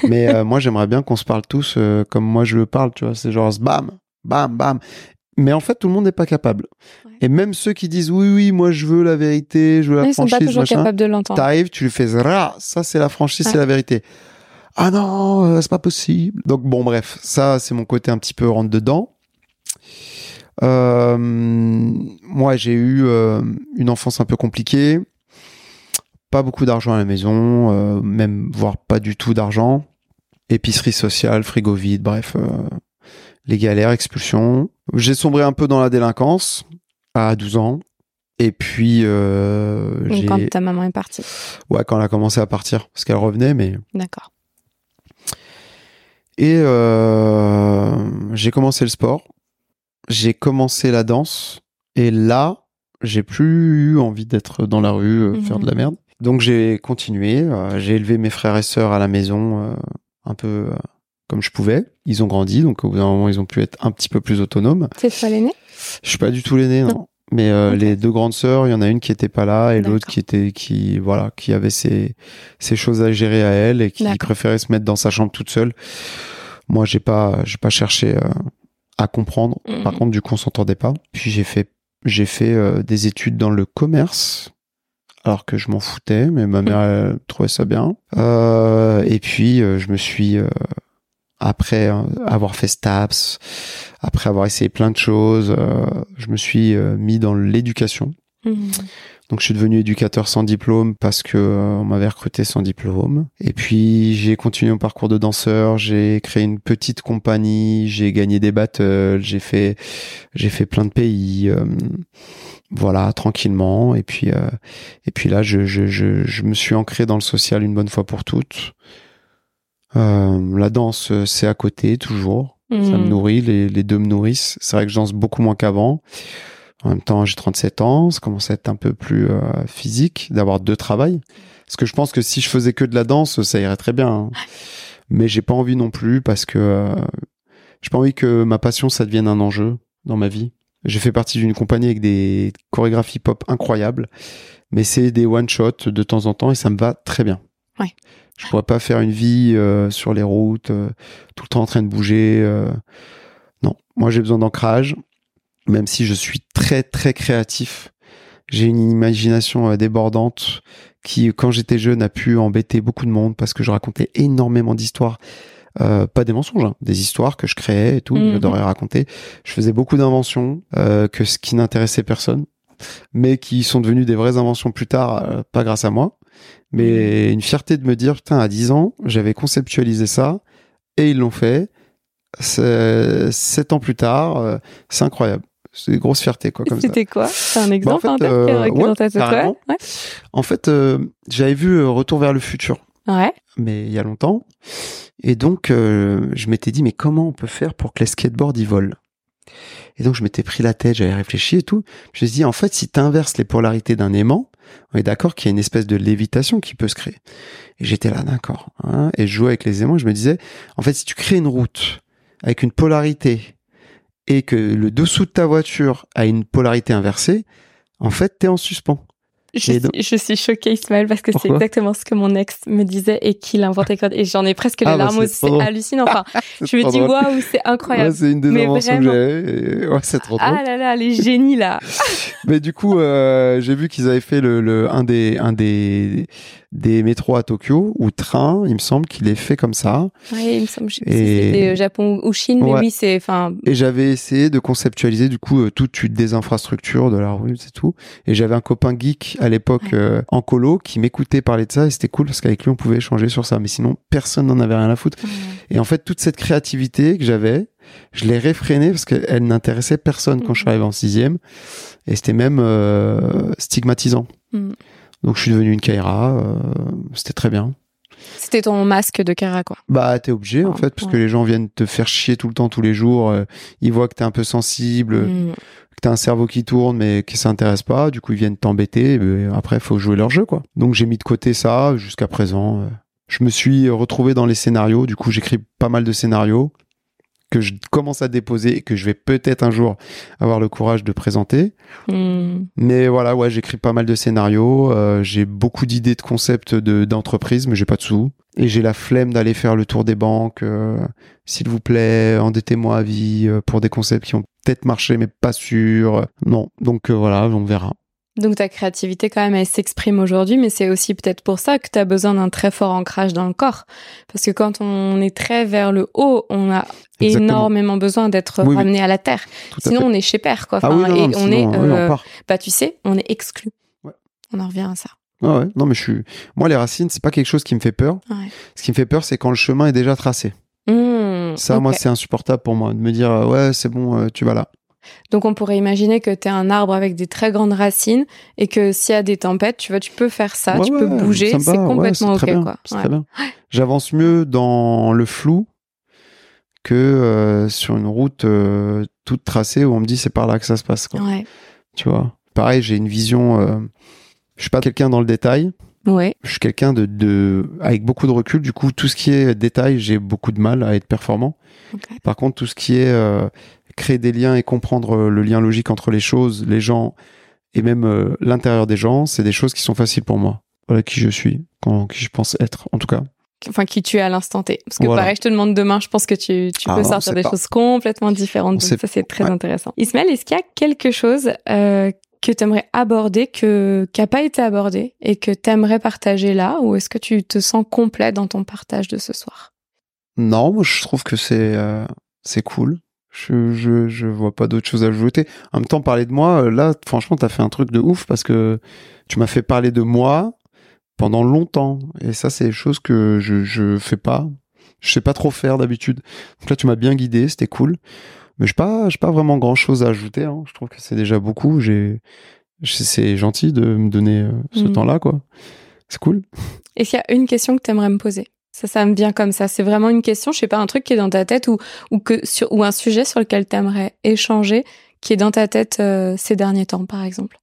Mais euh, moi j'aimerais bien qu'on se parle tous euh, comme moi je le parle, tu vois. C'est genre bam, bam, bam. Mais en fait tout le monde n'est pas capable. Ouais. Et même ceux qui disent oui, oui, moi je veux la vérité, je veux la Ils sont pas franchise, toujours machin. capables de l'entendre. T'arrives, tu lui fais ça c'est la franchise, Ouais. c'est la vérité. Ah non, euh, c'est pas possible. Donc bon, bref, ça c'est mon côté un petit peu rentre dedans. Euh, moi j'ai eu euh, une enfance un peu compliquée, pas beaucoup d'argent à la maison, euh, même voire pas du tout d'argent. Épicerie sociale, frigo vide, bref, les galères, expulsions. J'ai sombré un peu dans la délinquance à 12 ans. Et puis, euh, Donc, quand ta maman est partie. Ouais, quand elle a commencé à partir, parce qu'elle revenait, mais... D'accord. Et euh, j'ai commencé le sport, j'ai commencé la danse, et là, j'ai plus eu envie d'être dans la rue, euh, Mhm. faire de la merde. Donc j'ai continué, euh, j'ai élevé mes frères et sœurs à la maison, un peu comme je pouvais. Ils ont grandi, donc au bout d'un moment, ils ont pu être un petit peu plus autonomes. C'est toi l'aîné? Je suis pas du tout l'aîné, non. Non. Mais euh, les deux grandes sœurs, il y en a une qui était pas là et l'autre qui était qui voilà qui avait ses ses choses à gérer à elle et qui préférait se mettre dans sa chambre toute seule. Moi, j'ai pas j'ai pas cherché euh, à comprendre. Par Mhm. contre, du coup, on s'entendait pas. Puis j'ai fait j'ai fait euh, des études dans le commerce. Alors que je m'en foutais, mais ma mère elle, trouvait ça bien. Euh, et puis euh, je me suis euh, après euh, avoir fait STAPS, après avoir essayé plein de choses, euh, je me suis euh, mis dans l'éducation. Mhm. Donc je suis devenu éducateur sans diplôme parce que euh, on m'avait recruté sans diplôme. Et puis j'ai continué mon parcours de danseur, j'ai créé une petite compagnie, j'ai gagné des battles, j'ai fait j'ai fait plein de pays euh, voilà, tranquillement et puis euh, et puis là je, je je je me suis ancré dans le social une bonne fois pour toutes. Euh, la danse euh, c'est à côté toujours. Ça me Mhm. nourrit, les, les deux me nourrissent. C'est vrai que je danse beaucoup moins qu'avant. En même temps, j'ai 37 ans, ça commence à être un peu plus euh, physique d'avoir deux travails. Parce que je pense que si je faisais que de la danse, ça irait très bien. hein. Mais j'ai pas envie non plus parce que euh, j'ai pas envie que ma passion ça devienne un enjeu dans ma vie. J'ai fait partie d'une compagnie avec des chorégraphies pop incroyables, mais c'est des one shot de temps en temps et ça me va très bien. Ouais. Je pourrais pas faire une vie euh, sur les routes, euh, tout le temps en train de bouger. euh. Non, moi j'ai besoin d'ancrage, même si je suis très très créatif. J'ai une imagination débordante qui, quand j'étais jeune, a pu embêter beaucoup de monde parce que je racontais énormément d'histoires. Euh, pas des mensonges, hein, des histoires que je créais et tout, Mhm. j'adorais raconter. Je faisais beaucoup d'inventions, euh, que ce qui n'intéressait personne, mais qui sont devenues des vraies inventions plus tard, euh, pas grâce à moi. Mais une fierté de me dire, putain, à 10 ans, j'avais conceptualisé ça, et ils l'ont fait. Sept ans plus tard, euh, c'est incroyable. C'est une grosse fierté, quoi. C'était quoi? C'est un exemple fait, en tête euh, ouais, ouais. En fait, euh, j'avais vu euh, Retour vers le futur, Ouais. mais il y a longtemps. Et donc, euh, je m'étais dit, mais comment on peut faire pour que les skateboards y volent? Et donc, je m'étais pris la tête, j'avais réfléchi et tout. Je me suis dit, en fait, si tu inverses les polarités d'un aimant, on est d'accord qu'il y a une espèce de lévitation qui peut se créer. Et j'étais là, d'accord. hein. et je jouais avec les aimants, je me disais, en fait, si tu crées une route avec une polarité et que le dessous de ta voiture a une polarité inversée, en fait, t'es en suspens. Je, Et donc- suis, je suis choquée, Ismaël, parce que c'est exactement ce que mon ex me disait et qu'il inventait. quand- Et j'en ai presque les Ah bah, larmes trop C'est hallucinant. Enfin, *laughs* je me dis, waouh, c'est incroyable. Ouais, c'est une des Mais inventions que vraiment. et Ouais, c'est trop drôle. ah là là, les génies là. *laughs* Mais du coup, euh, j'ai vu qu'ils avaient fait le, le un des un des des métros à Tokyo ou train, il me semble qu'il est fait comme ça. Oui, il me semble, je sais plus si Et- c'était euh, Japon ou Chine, mais oui, c'est, enfin, Et j'avais essayé de conceptualiser du coup euh, toute une des infrastructures de la rue, c'est tout. Et j'avais un copain geek à l'époque euh, en colo qui m'écoutait parler de ça et c'était cool parce qu'avec lui on pouvait échanger sur ça. Mais sinon personne n'en avait rien à foutre. Et en fait toute cette créativité que j'avais, je l'ai réfrénée parce qu'elle n'intéressait personne quand je suis Mhm. arrivé en sixième. Et c'était même euh, stigmatisant. Mm. Donc je suis devenu une Kaira, euh, c'était très bien. C'était ton masque de Kara, quoi. Bah t'es obligé en Ah, fait parce que les gens viennent te faire chier tout le temps, tous les jours. euh, ils voient que t'es un peu sensible, Mm. que t'as un cerveau qui tourne mais qui s'intéresse pas. Du coup ils viennent t'embêter. ben, après faut jouer leur jeu quoi. Donc j'ai mis de côté ça jusqu'à présent. euh. Je me suis retrouvé dans les scénarios. Du coup j'écris pas mal de scénarios que je commence à déposer et que je vais peut-être un jour avoir le courage de présenter. Mm. Mais voilà, ouais, j'écris pas mal de scénarios, euh, j'ai beaucoup d'idées de concepts de d'entreprise, mais j'ai pas de sous. Et j'ai la flemme d'aller faire le tour des banques. euh, S'il vous plaît, endettez-moi à vie euh, pour des concepts qui ont peut-être marché, mais pas sûr. Non, donc euh, voilà, on verra. Donc ta créativité quand même elle s'exprime aujourd'hui, mais c'est aussi peut-être pour ça que tu as besoin d'un très fort ancrage dans le corps. Parce que quand on est très vers le haut, on a Exactement. énormément besoin d'être Oui, oui. ramené à la terre. Sinon on est chez père quoi. ah oui, Enfin, non, et mais on sinon, est, oui, on euh, bah tu sais, on est exclu. Ouais. On en revient à ça. Ah ouais, non, mais je suis. Moi, les racines, c'est pas quelque chose qui me fait peur. Ouais. Ce qui me fait peur, c'est quand le chemin est déjà tracé. Mmh. Ça, moi, c'est insupportable pour moi de me dire ouais, c'est bon, tu vas là. Donc on pourrait imaginer que tu es un arbre avec des très grandes racines et que s'il y a des tempêtes, tu vois, tu peux faire ça, tu peux bouger, c'est complètement ok. J'avance mieux dans le flou que euh, sur une route euh, toute tracée où on me dit c'est par là que ça se passe. Quoi. Tu vois? Pareil, j'ai une vision. Euh, je suis pas quelqu'un dans le détail. Ouais. Je suis quelqu'un de, de, avec beaucoup de recul. Du coup, tout ce qui est détail, j'ai beaucoup de mal à être performant. Par contre, tout ce qui est créer des liens et comprendre le lien logique entre les choses, les gens et même l'intérieur des gens, c'est des choses qui sont faciles pour moi. Voilà qui je suis, quand, qui je pense être, en tout cas enfin qui tu es à l'instant T. Parce que pareil, je te demande demain, je pense que tu, tu ah peux sortir des choses complètement différentes. Donc ça, c'est très intéressant. Ismaël, est-ce qu'il y a quelque chose euh, que tu aimerais aborder, que qui n'a pas été abordé et que tu aimerais partager là, ou est-ce que tu te sens complet dans ton partage de ce soir? Non, moi je trouve que c'est euh, c'est cool. Je, je, je vois pas d'autre chose à ajouter. En même temps, parler de moi, euh, là, franchement, t'as fait un truc de ouf parce que tu m'as fait parler de moi, pendant longtemps. Et ça, c'est des choses que je, je fais pas. Je sais pas trop faire d'habitude. Donc là, tu m'as bien guidé, c'était cool. Mais je n'ai pas, pas vraiment grand chose à ajouter. Hein. Je trouve que c'est déjà beaucoup. J'ai, c'est gentil de me donner euh, ce mm. temps-là, quoi. C'est cool. Est-ce qu'il y a une question que tu aimerais me poser? Ça, ça me vient comme ça. C'est vraiment une question, je sais pas, un truc qui est dans ta tête ou, ou, que, sur, ou un sujet sur lequel tu aimerais échanger qui est dans ta tête euh, ces derniers temps, par exemple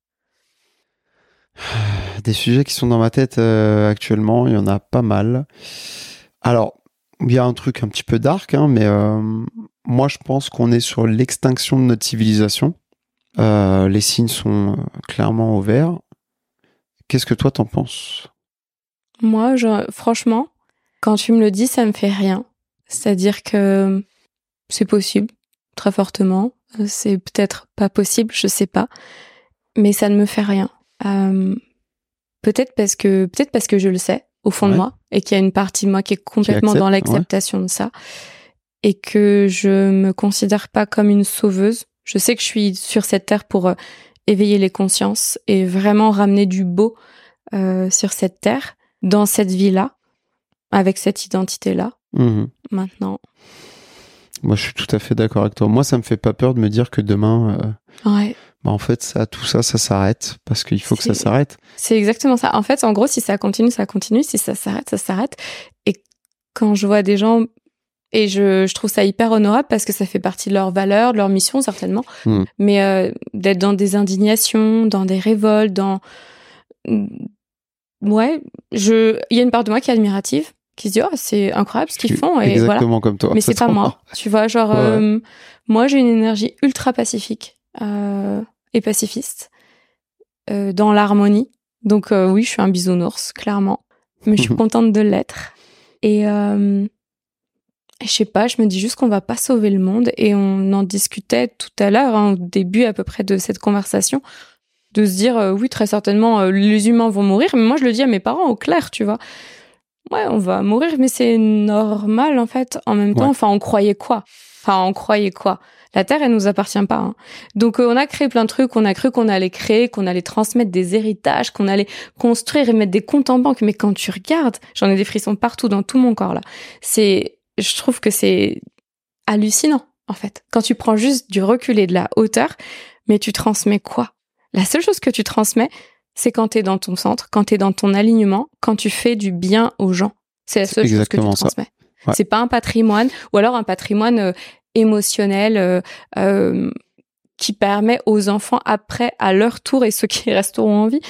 *sighs* des sujets qui sont dans ma tête euh, actuellement, il y en a pas mal. Alors, il y a un truc un petit peu dark, hein, mais euh, moi je pense qu'on est sur l'extinction de notre civilisation. Les signes sont clairement au vert. Qu'est-ce que toi t'en penses? Moi, franchement, quand tu me le dis, ça me fait rien. C'est-à-dire que c'est possible, très fortement. C'est peut-être pas possible, je sais pas. Mais ça ne me fait rien. Euh, peut-être parce que peut-être parce que je le sais au fond de moi et qu'il y a une partie de moi qui est complètement dans l'acceptation de ça et que je me considère pas comme une sauveuse. Je sais que je suis sur cette terre pour euh, éveiller les consciences et vraiment ramener du beau euh, sur cette terre, dans cette vie-là, avec cette identité-là. Mhm. Maintenant. Moi, je suis tout à fait d'accord avec toi. Moi, ça me fait pas peur de me dire que demain, ouais. Bah, en fait, ça, tout ça, ça s'arrête parce qu'il faut que ça s'arrête. C'est exactement ça. En fait, en gros, si ça continue, ça continue. Si ça s'arrête, ça s'arrête. Et quand je vois des gens, et je, je, trouve ça hyper honorable parce que ça fait partie de leur valeur, de leur mission certainement, hmm. mais euh, d'être dans des indignations, dans des révoltes, dans ouais, je, il y a une part de moi qui est admirative, qui se dit oh c'est incroyable ce qu'ils font et exactement comme toi. Mais c'est pas moi, tu vois, genre euh, moi j'ai une énergie ultra pacifique. Euh, et pacifiste, euh, dans l'harmonie. Donc oui, je suis un bisounours, clairement. Mais je suis contente de l'être. Et je sais pas, je me dis juste qu'on va pas sauver le monde. Et on en discutait tout à l'heure, hein, au début à peu près de cette conversation, de se dire oui, très certainement, les humains vont mourir. Mais moi, je le dis à mes parents au clair, tu vois. Ouais, on va mourir, mais c'est normal en fait. En même temps, enfin, on croyait quoi? Enfin, on croyait quoi? La Terre, elle nous appartient pas. Hein. Donc euh, on a créé plein de trucs, on a cru qu'on allait créer, qu'on allait transmettre des héritages, qu'on allait construire et mettre des comptes en banque. Mais quand tu regardes, j'en ai des frissons partout dans tout mon corps là. C'est, je trouve que c'est hallucinant en fait. Quand tu prends juste du recul et de la hauteur, mais tu transmets quoi? La seule chose que tu transmets, c'est quand tu es dans ton centre, quand tu es dans ton alignement, quand tu fais du bien aux gens. C'est la seule chose que tu transmets. C'est pas un patrimoine, ou alors un patrimoine euh, émotionnel euh, euh, qui permet aux enfants après à leur tour et ceux qui *laughs* resteront en vie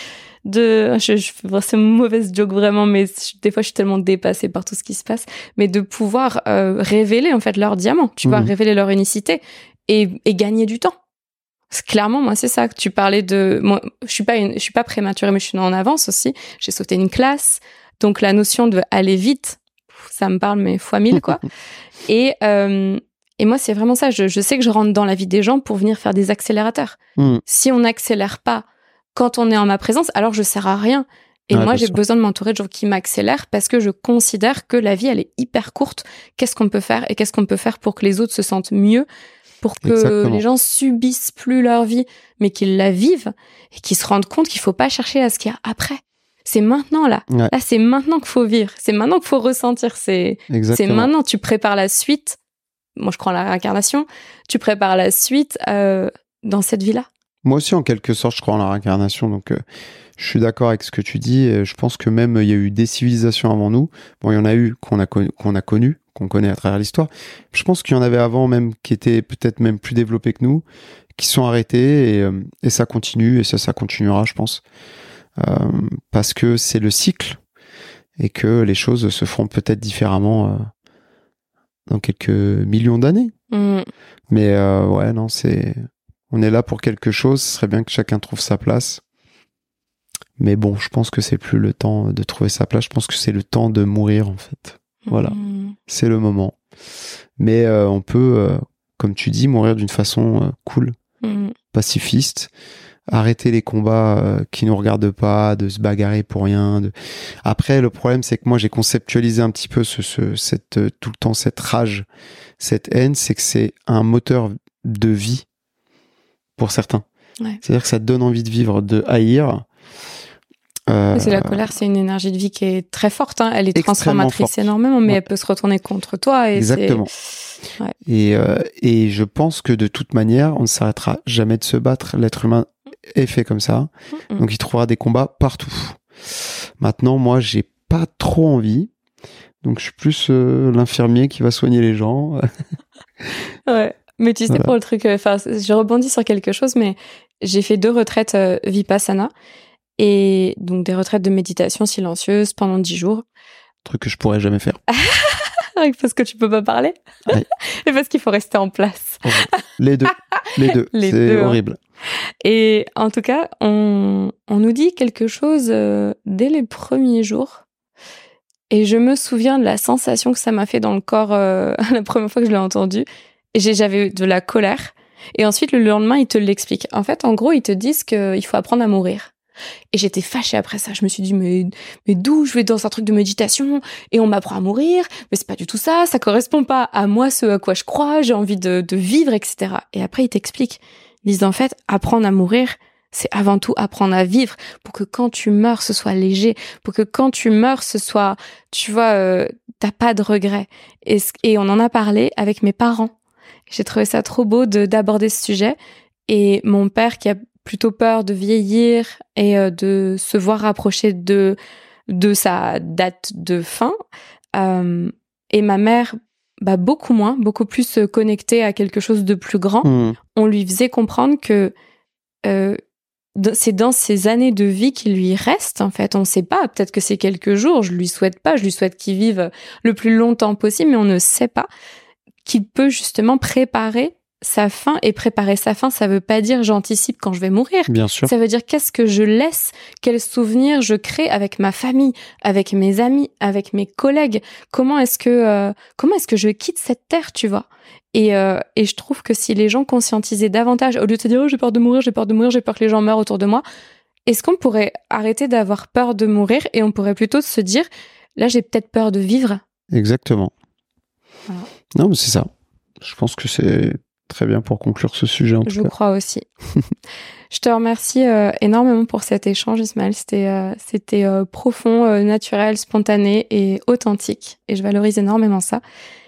de je, je c'est une mauvaise joke vraiment mais des fois je suis tellement dépassée par tout ce qui se passe mais de pouvoir euh, révéler en fait leur diamant tu vois mmh. révéler leur unicité et, et gagner du temps clairement moi c'est ça que tu parlais de moi je suis pas une, je suis pas prématurée mais je suis en avance aussi j'ai sauté une classe donc la notion de aller vite ça me parle mais fois mille quoi *laughs* et euh, et moi, c'est vraiment ça. Je, sais que je rentre dans la vie des gens pour venir faire des accélérateurs. Hmm. Si on n'accélère pas quand on est en ma présence, alors je sers à rien. Et moi, j'ai besoin de m'entourer de gens qui m'accélèrent parce que je considère que la vie, elle est hyper courte. Qu'est-ce qu'on peut faire et qu'est-ce qu'on peut faire pour que les autres se sentent mieux, pour que les gens subissent plus leur vie, mais qu'ils la vivent et qu'ils se rendent compte qu'il faut pas chercher à ce qu'il y a après. C'est maintenant là. Là, c'est maintenant qu'il faut vivre. C'est maintenant qu'il faut ressentir. C'est, c'est maintenant. Tu prépares la suite moi je crois en la réincarnation, tu prépares la suite euh, dans cette vie-là. Moi aussi, en quelque sorte, je crois en la réincarnation. Donc, euh, je suis d'accord avec ce que tu dis. je pense que même il y a eu des civilisations avant nous. Bon, il y en a eu qu'on a, qu'on a connu, qu'on connaît à travers l'histoire. Je pense qu'il y en avait avant même qui étaient peut-être même plus développés que nous, qui sont arrêtés et, euh, et ça continue et ça, ça continuera, je pense. Euh, parce que c'est le cycle et que les choses se feront peut-être différemment euh, dans quelques millions d'années. Mm. Mais euh, ouais, non, c'est. On est là pour quelque chose. Ce serait bien que chacun trouve sa place. Mais bon, je pense que c'est plus le temps de trouver sa place. Je pense que c'est le temps de mourir en fait. Voilà, Mm. c'est le moment. Mais euh, on peut, euh, comme tu dis, mourir d'une façon euh, cool, Mm. pacifiste. Arrêter les combats qui nous regardent pas, de se bagarrer pour rien. De... Après, le problème, c'est que moi, j'ai conceptualisé un petit peu ce, ce- cette, tout le temps cette rage, cette haine, c'est que c'est un moteur de vie pour certains. Ouais. C'est-à-dire que ça te donne envie de vivre, de haïr. Euh, C'est la colère, c'est une énergie de vie qui est très forte. hein. Elle est transformatrice forte. énormément, mais Ouais. elle peut se retourner contre toi. Et Exactement. Ouais. Et, euh, et je pense que de toute manière, on ne s'arrêtera jamais de se battre. L'être humain est fait comme ça. Mm, mm. Donc il trouvera des combats partout. Maintenant, moi, j'ai pas trop envie. Donc je suis plus euh, l'infirmier qui va soigner les gens. *laughs* Ouais. Mais tu sais, Voilà. pour le truc, euh, enfin, je rebondis sur quelque chose, mais j'ai fait deux retraites euh, Vipassana. Et donc des retraites de méditation silencieuse pendant dix jours. Truc que je pourrais jamais faire. *laughs* Parce que tu peux pas parler. Ouais. *laughs* et parce qu'il faut rester en place. Les deux. *laughs* Les deux. Les C'est deux, hein. horrible. Et en tout cas, on, on nous dit quelque chose euh, dès les premiers jours. Et je me souviens de la sensation que ça m'a fait dans le corps euh, la première fois que je l'ai entendu. J'avais de la colère. Et ensuite, le lendemain, ils te l'expliquent. En fait, en gros, ils te disent qu'il faut apprendre à mourir. Et j'étais fâchée après ça. Je me suis dit, mais, mais d'où je vais dans un truc de méditation? Et on m'apprend à mourir Mais c'est pas du tout ça. Ça correspond pas à moi, ce à quoi je crois. J'ai envie de, vivre, etc. Et après, ils t'expliquent. Ils disent, en fait, apprendre à mourir, c'est avant tout apprendre à vivre pour que quand tu meurs, ce soit léger. Pour que quand tu meurs, ce soit, tu vois, euh, t'as pas de regrets. Et, et on en a parlé avec mes parents. J'ai trouvé ça trop beau de d'aborder ce sujet. Et mon père, qui a plutôt peur de vieillir et euh, de se voir rapprocher de de sa date de fin, euh, et ma mère, bah beaucoup moins, beaucoup plus euh, connectée à quelque chose de plus grand Hmm. on lui faisait comprendre que euh, c'est dans ces années de vie qu'il lui reste en fait. On ne sait pas. Peut-être que c'est quelques jours. Je lui souhaite pas. Je lui souhaite qu'il vive le plus longtemps possible, mais on ne sait pas qu'il peut justement préparer sa fin. Et préparer sa fin, ça veut pas dire j'anticipe quand je vais mourir. Bien sûr. Ça veut dire qu'est-ce que je laisse, quels souvenirs je crée avec ma famille, avec mes amis, avec mes collègues. Comment est-ce que euh, comment est-ce que je quitte cette terre, tu vois? Et, euh, et je trouve que si les gens conscientisaient davantage, au lieu de se dire oh, j'ai peur de mourir, j'ai peur de mourir, j'ai peur que les gens meurent autour de moi, est-ce qu'on pourrait arrêter d'avoir peur de mourir et on pourrait plutôt se dire là j'ai peut-être peur de vivre? Exactement. Voilà. Non, mais c'est ça. Je pense que c'est très bien pour conclure ce sujet en tout Je cas. crois aussi. *laughs* je te remercie euh, énormément pour cet échange, Ismaël. C'était euh, c'était euh, profond, naturel, spontané et authentique. Et je valorise énormément ça.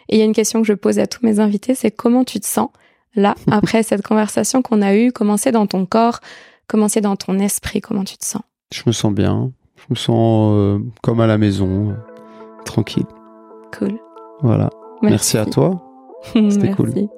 Et il y a une question que je pose à tous mes invités, c'est comment tu te sens là, *laughs* après cette conversation qu'on a eue? Comment c'est dans ton corps? Comment c'est dans ton esprit? Comment tu te sens? Je me sens bien. Je me sens comme à la maison, tranquille. Cool. Voilà. Merci, à toi. *laughs* C'était cool. Merci.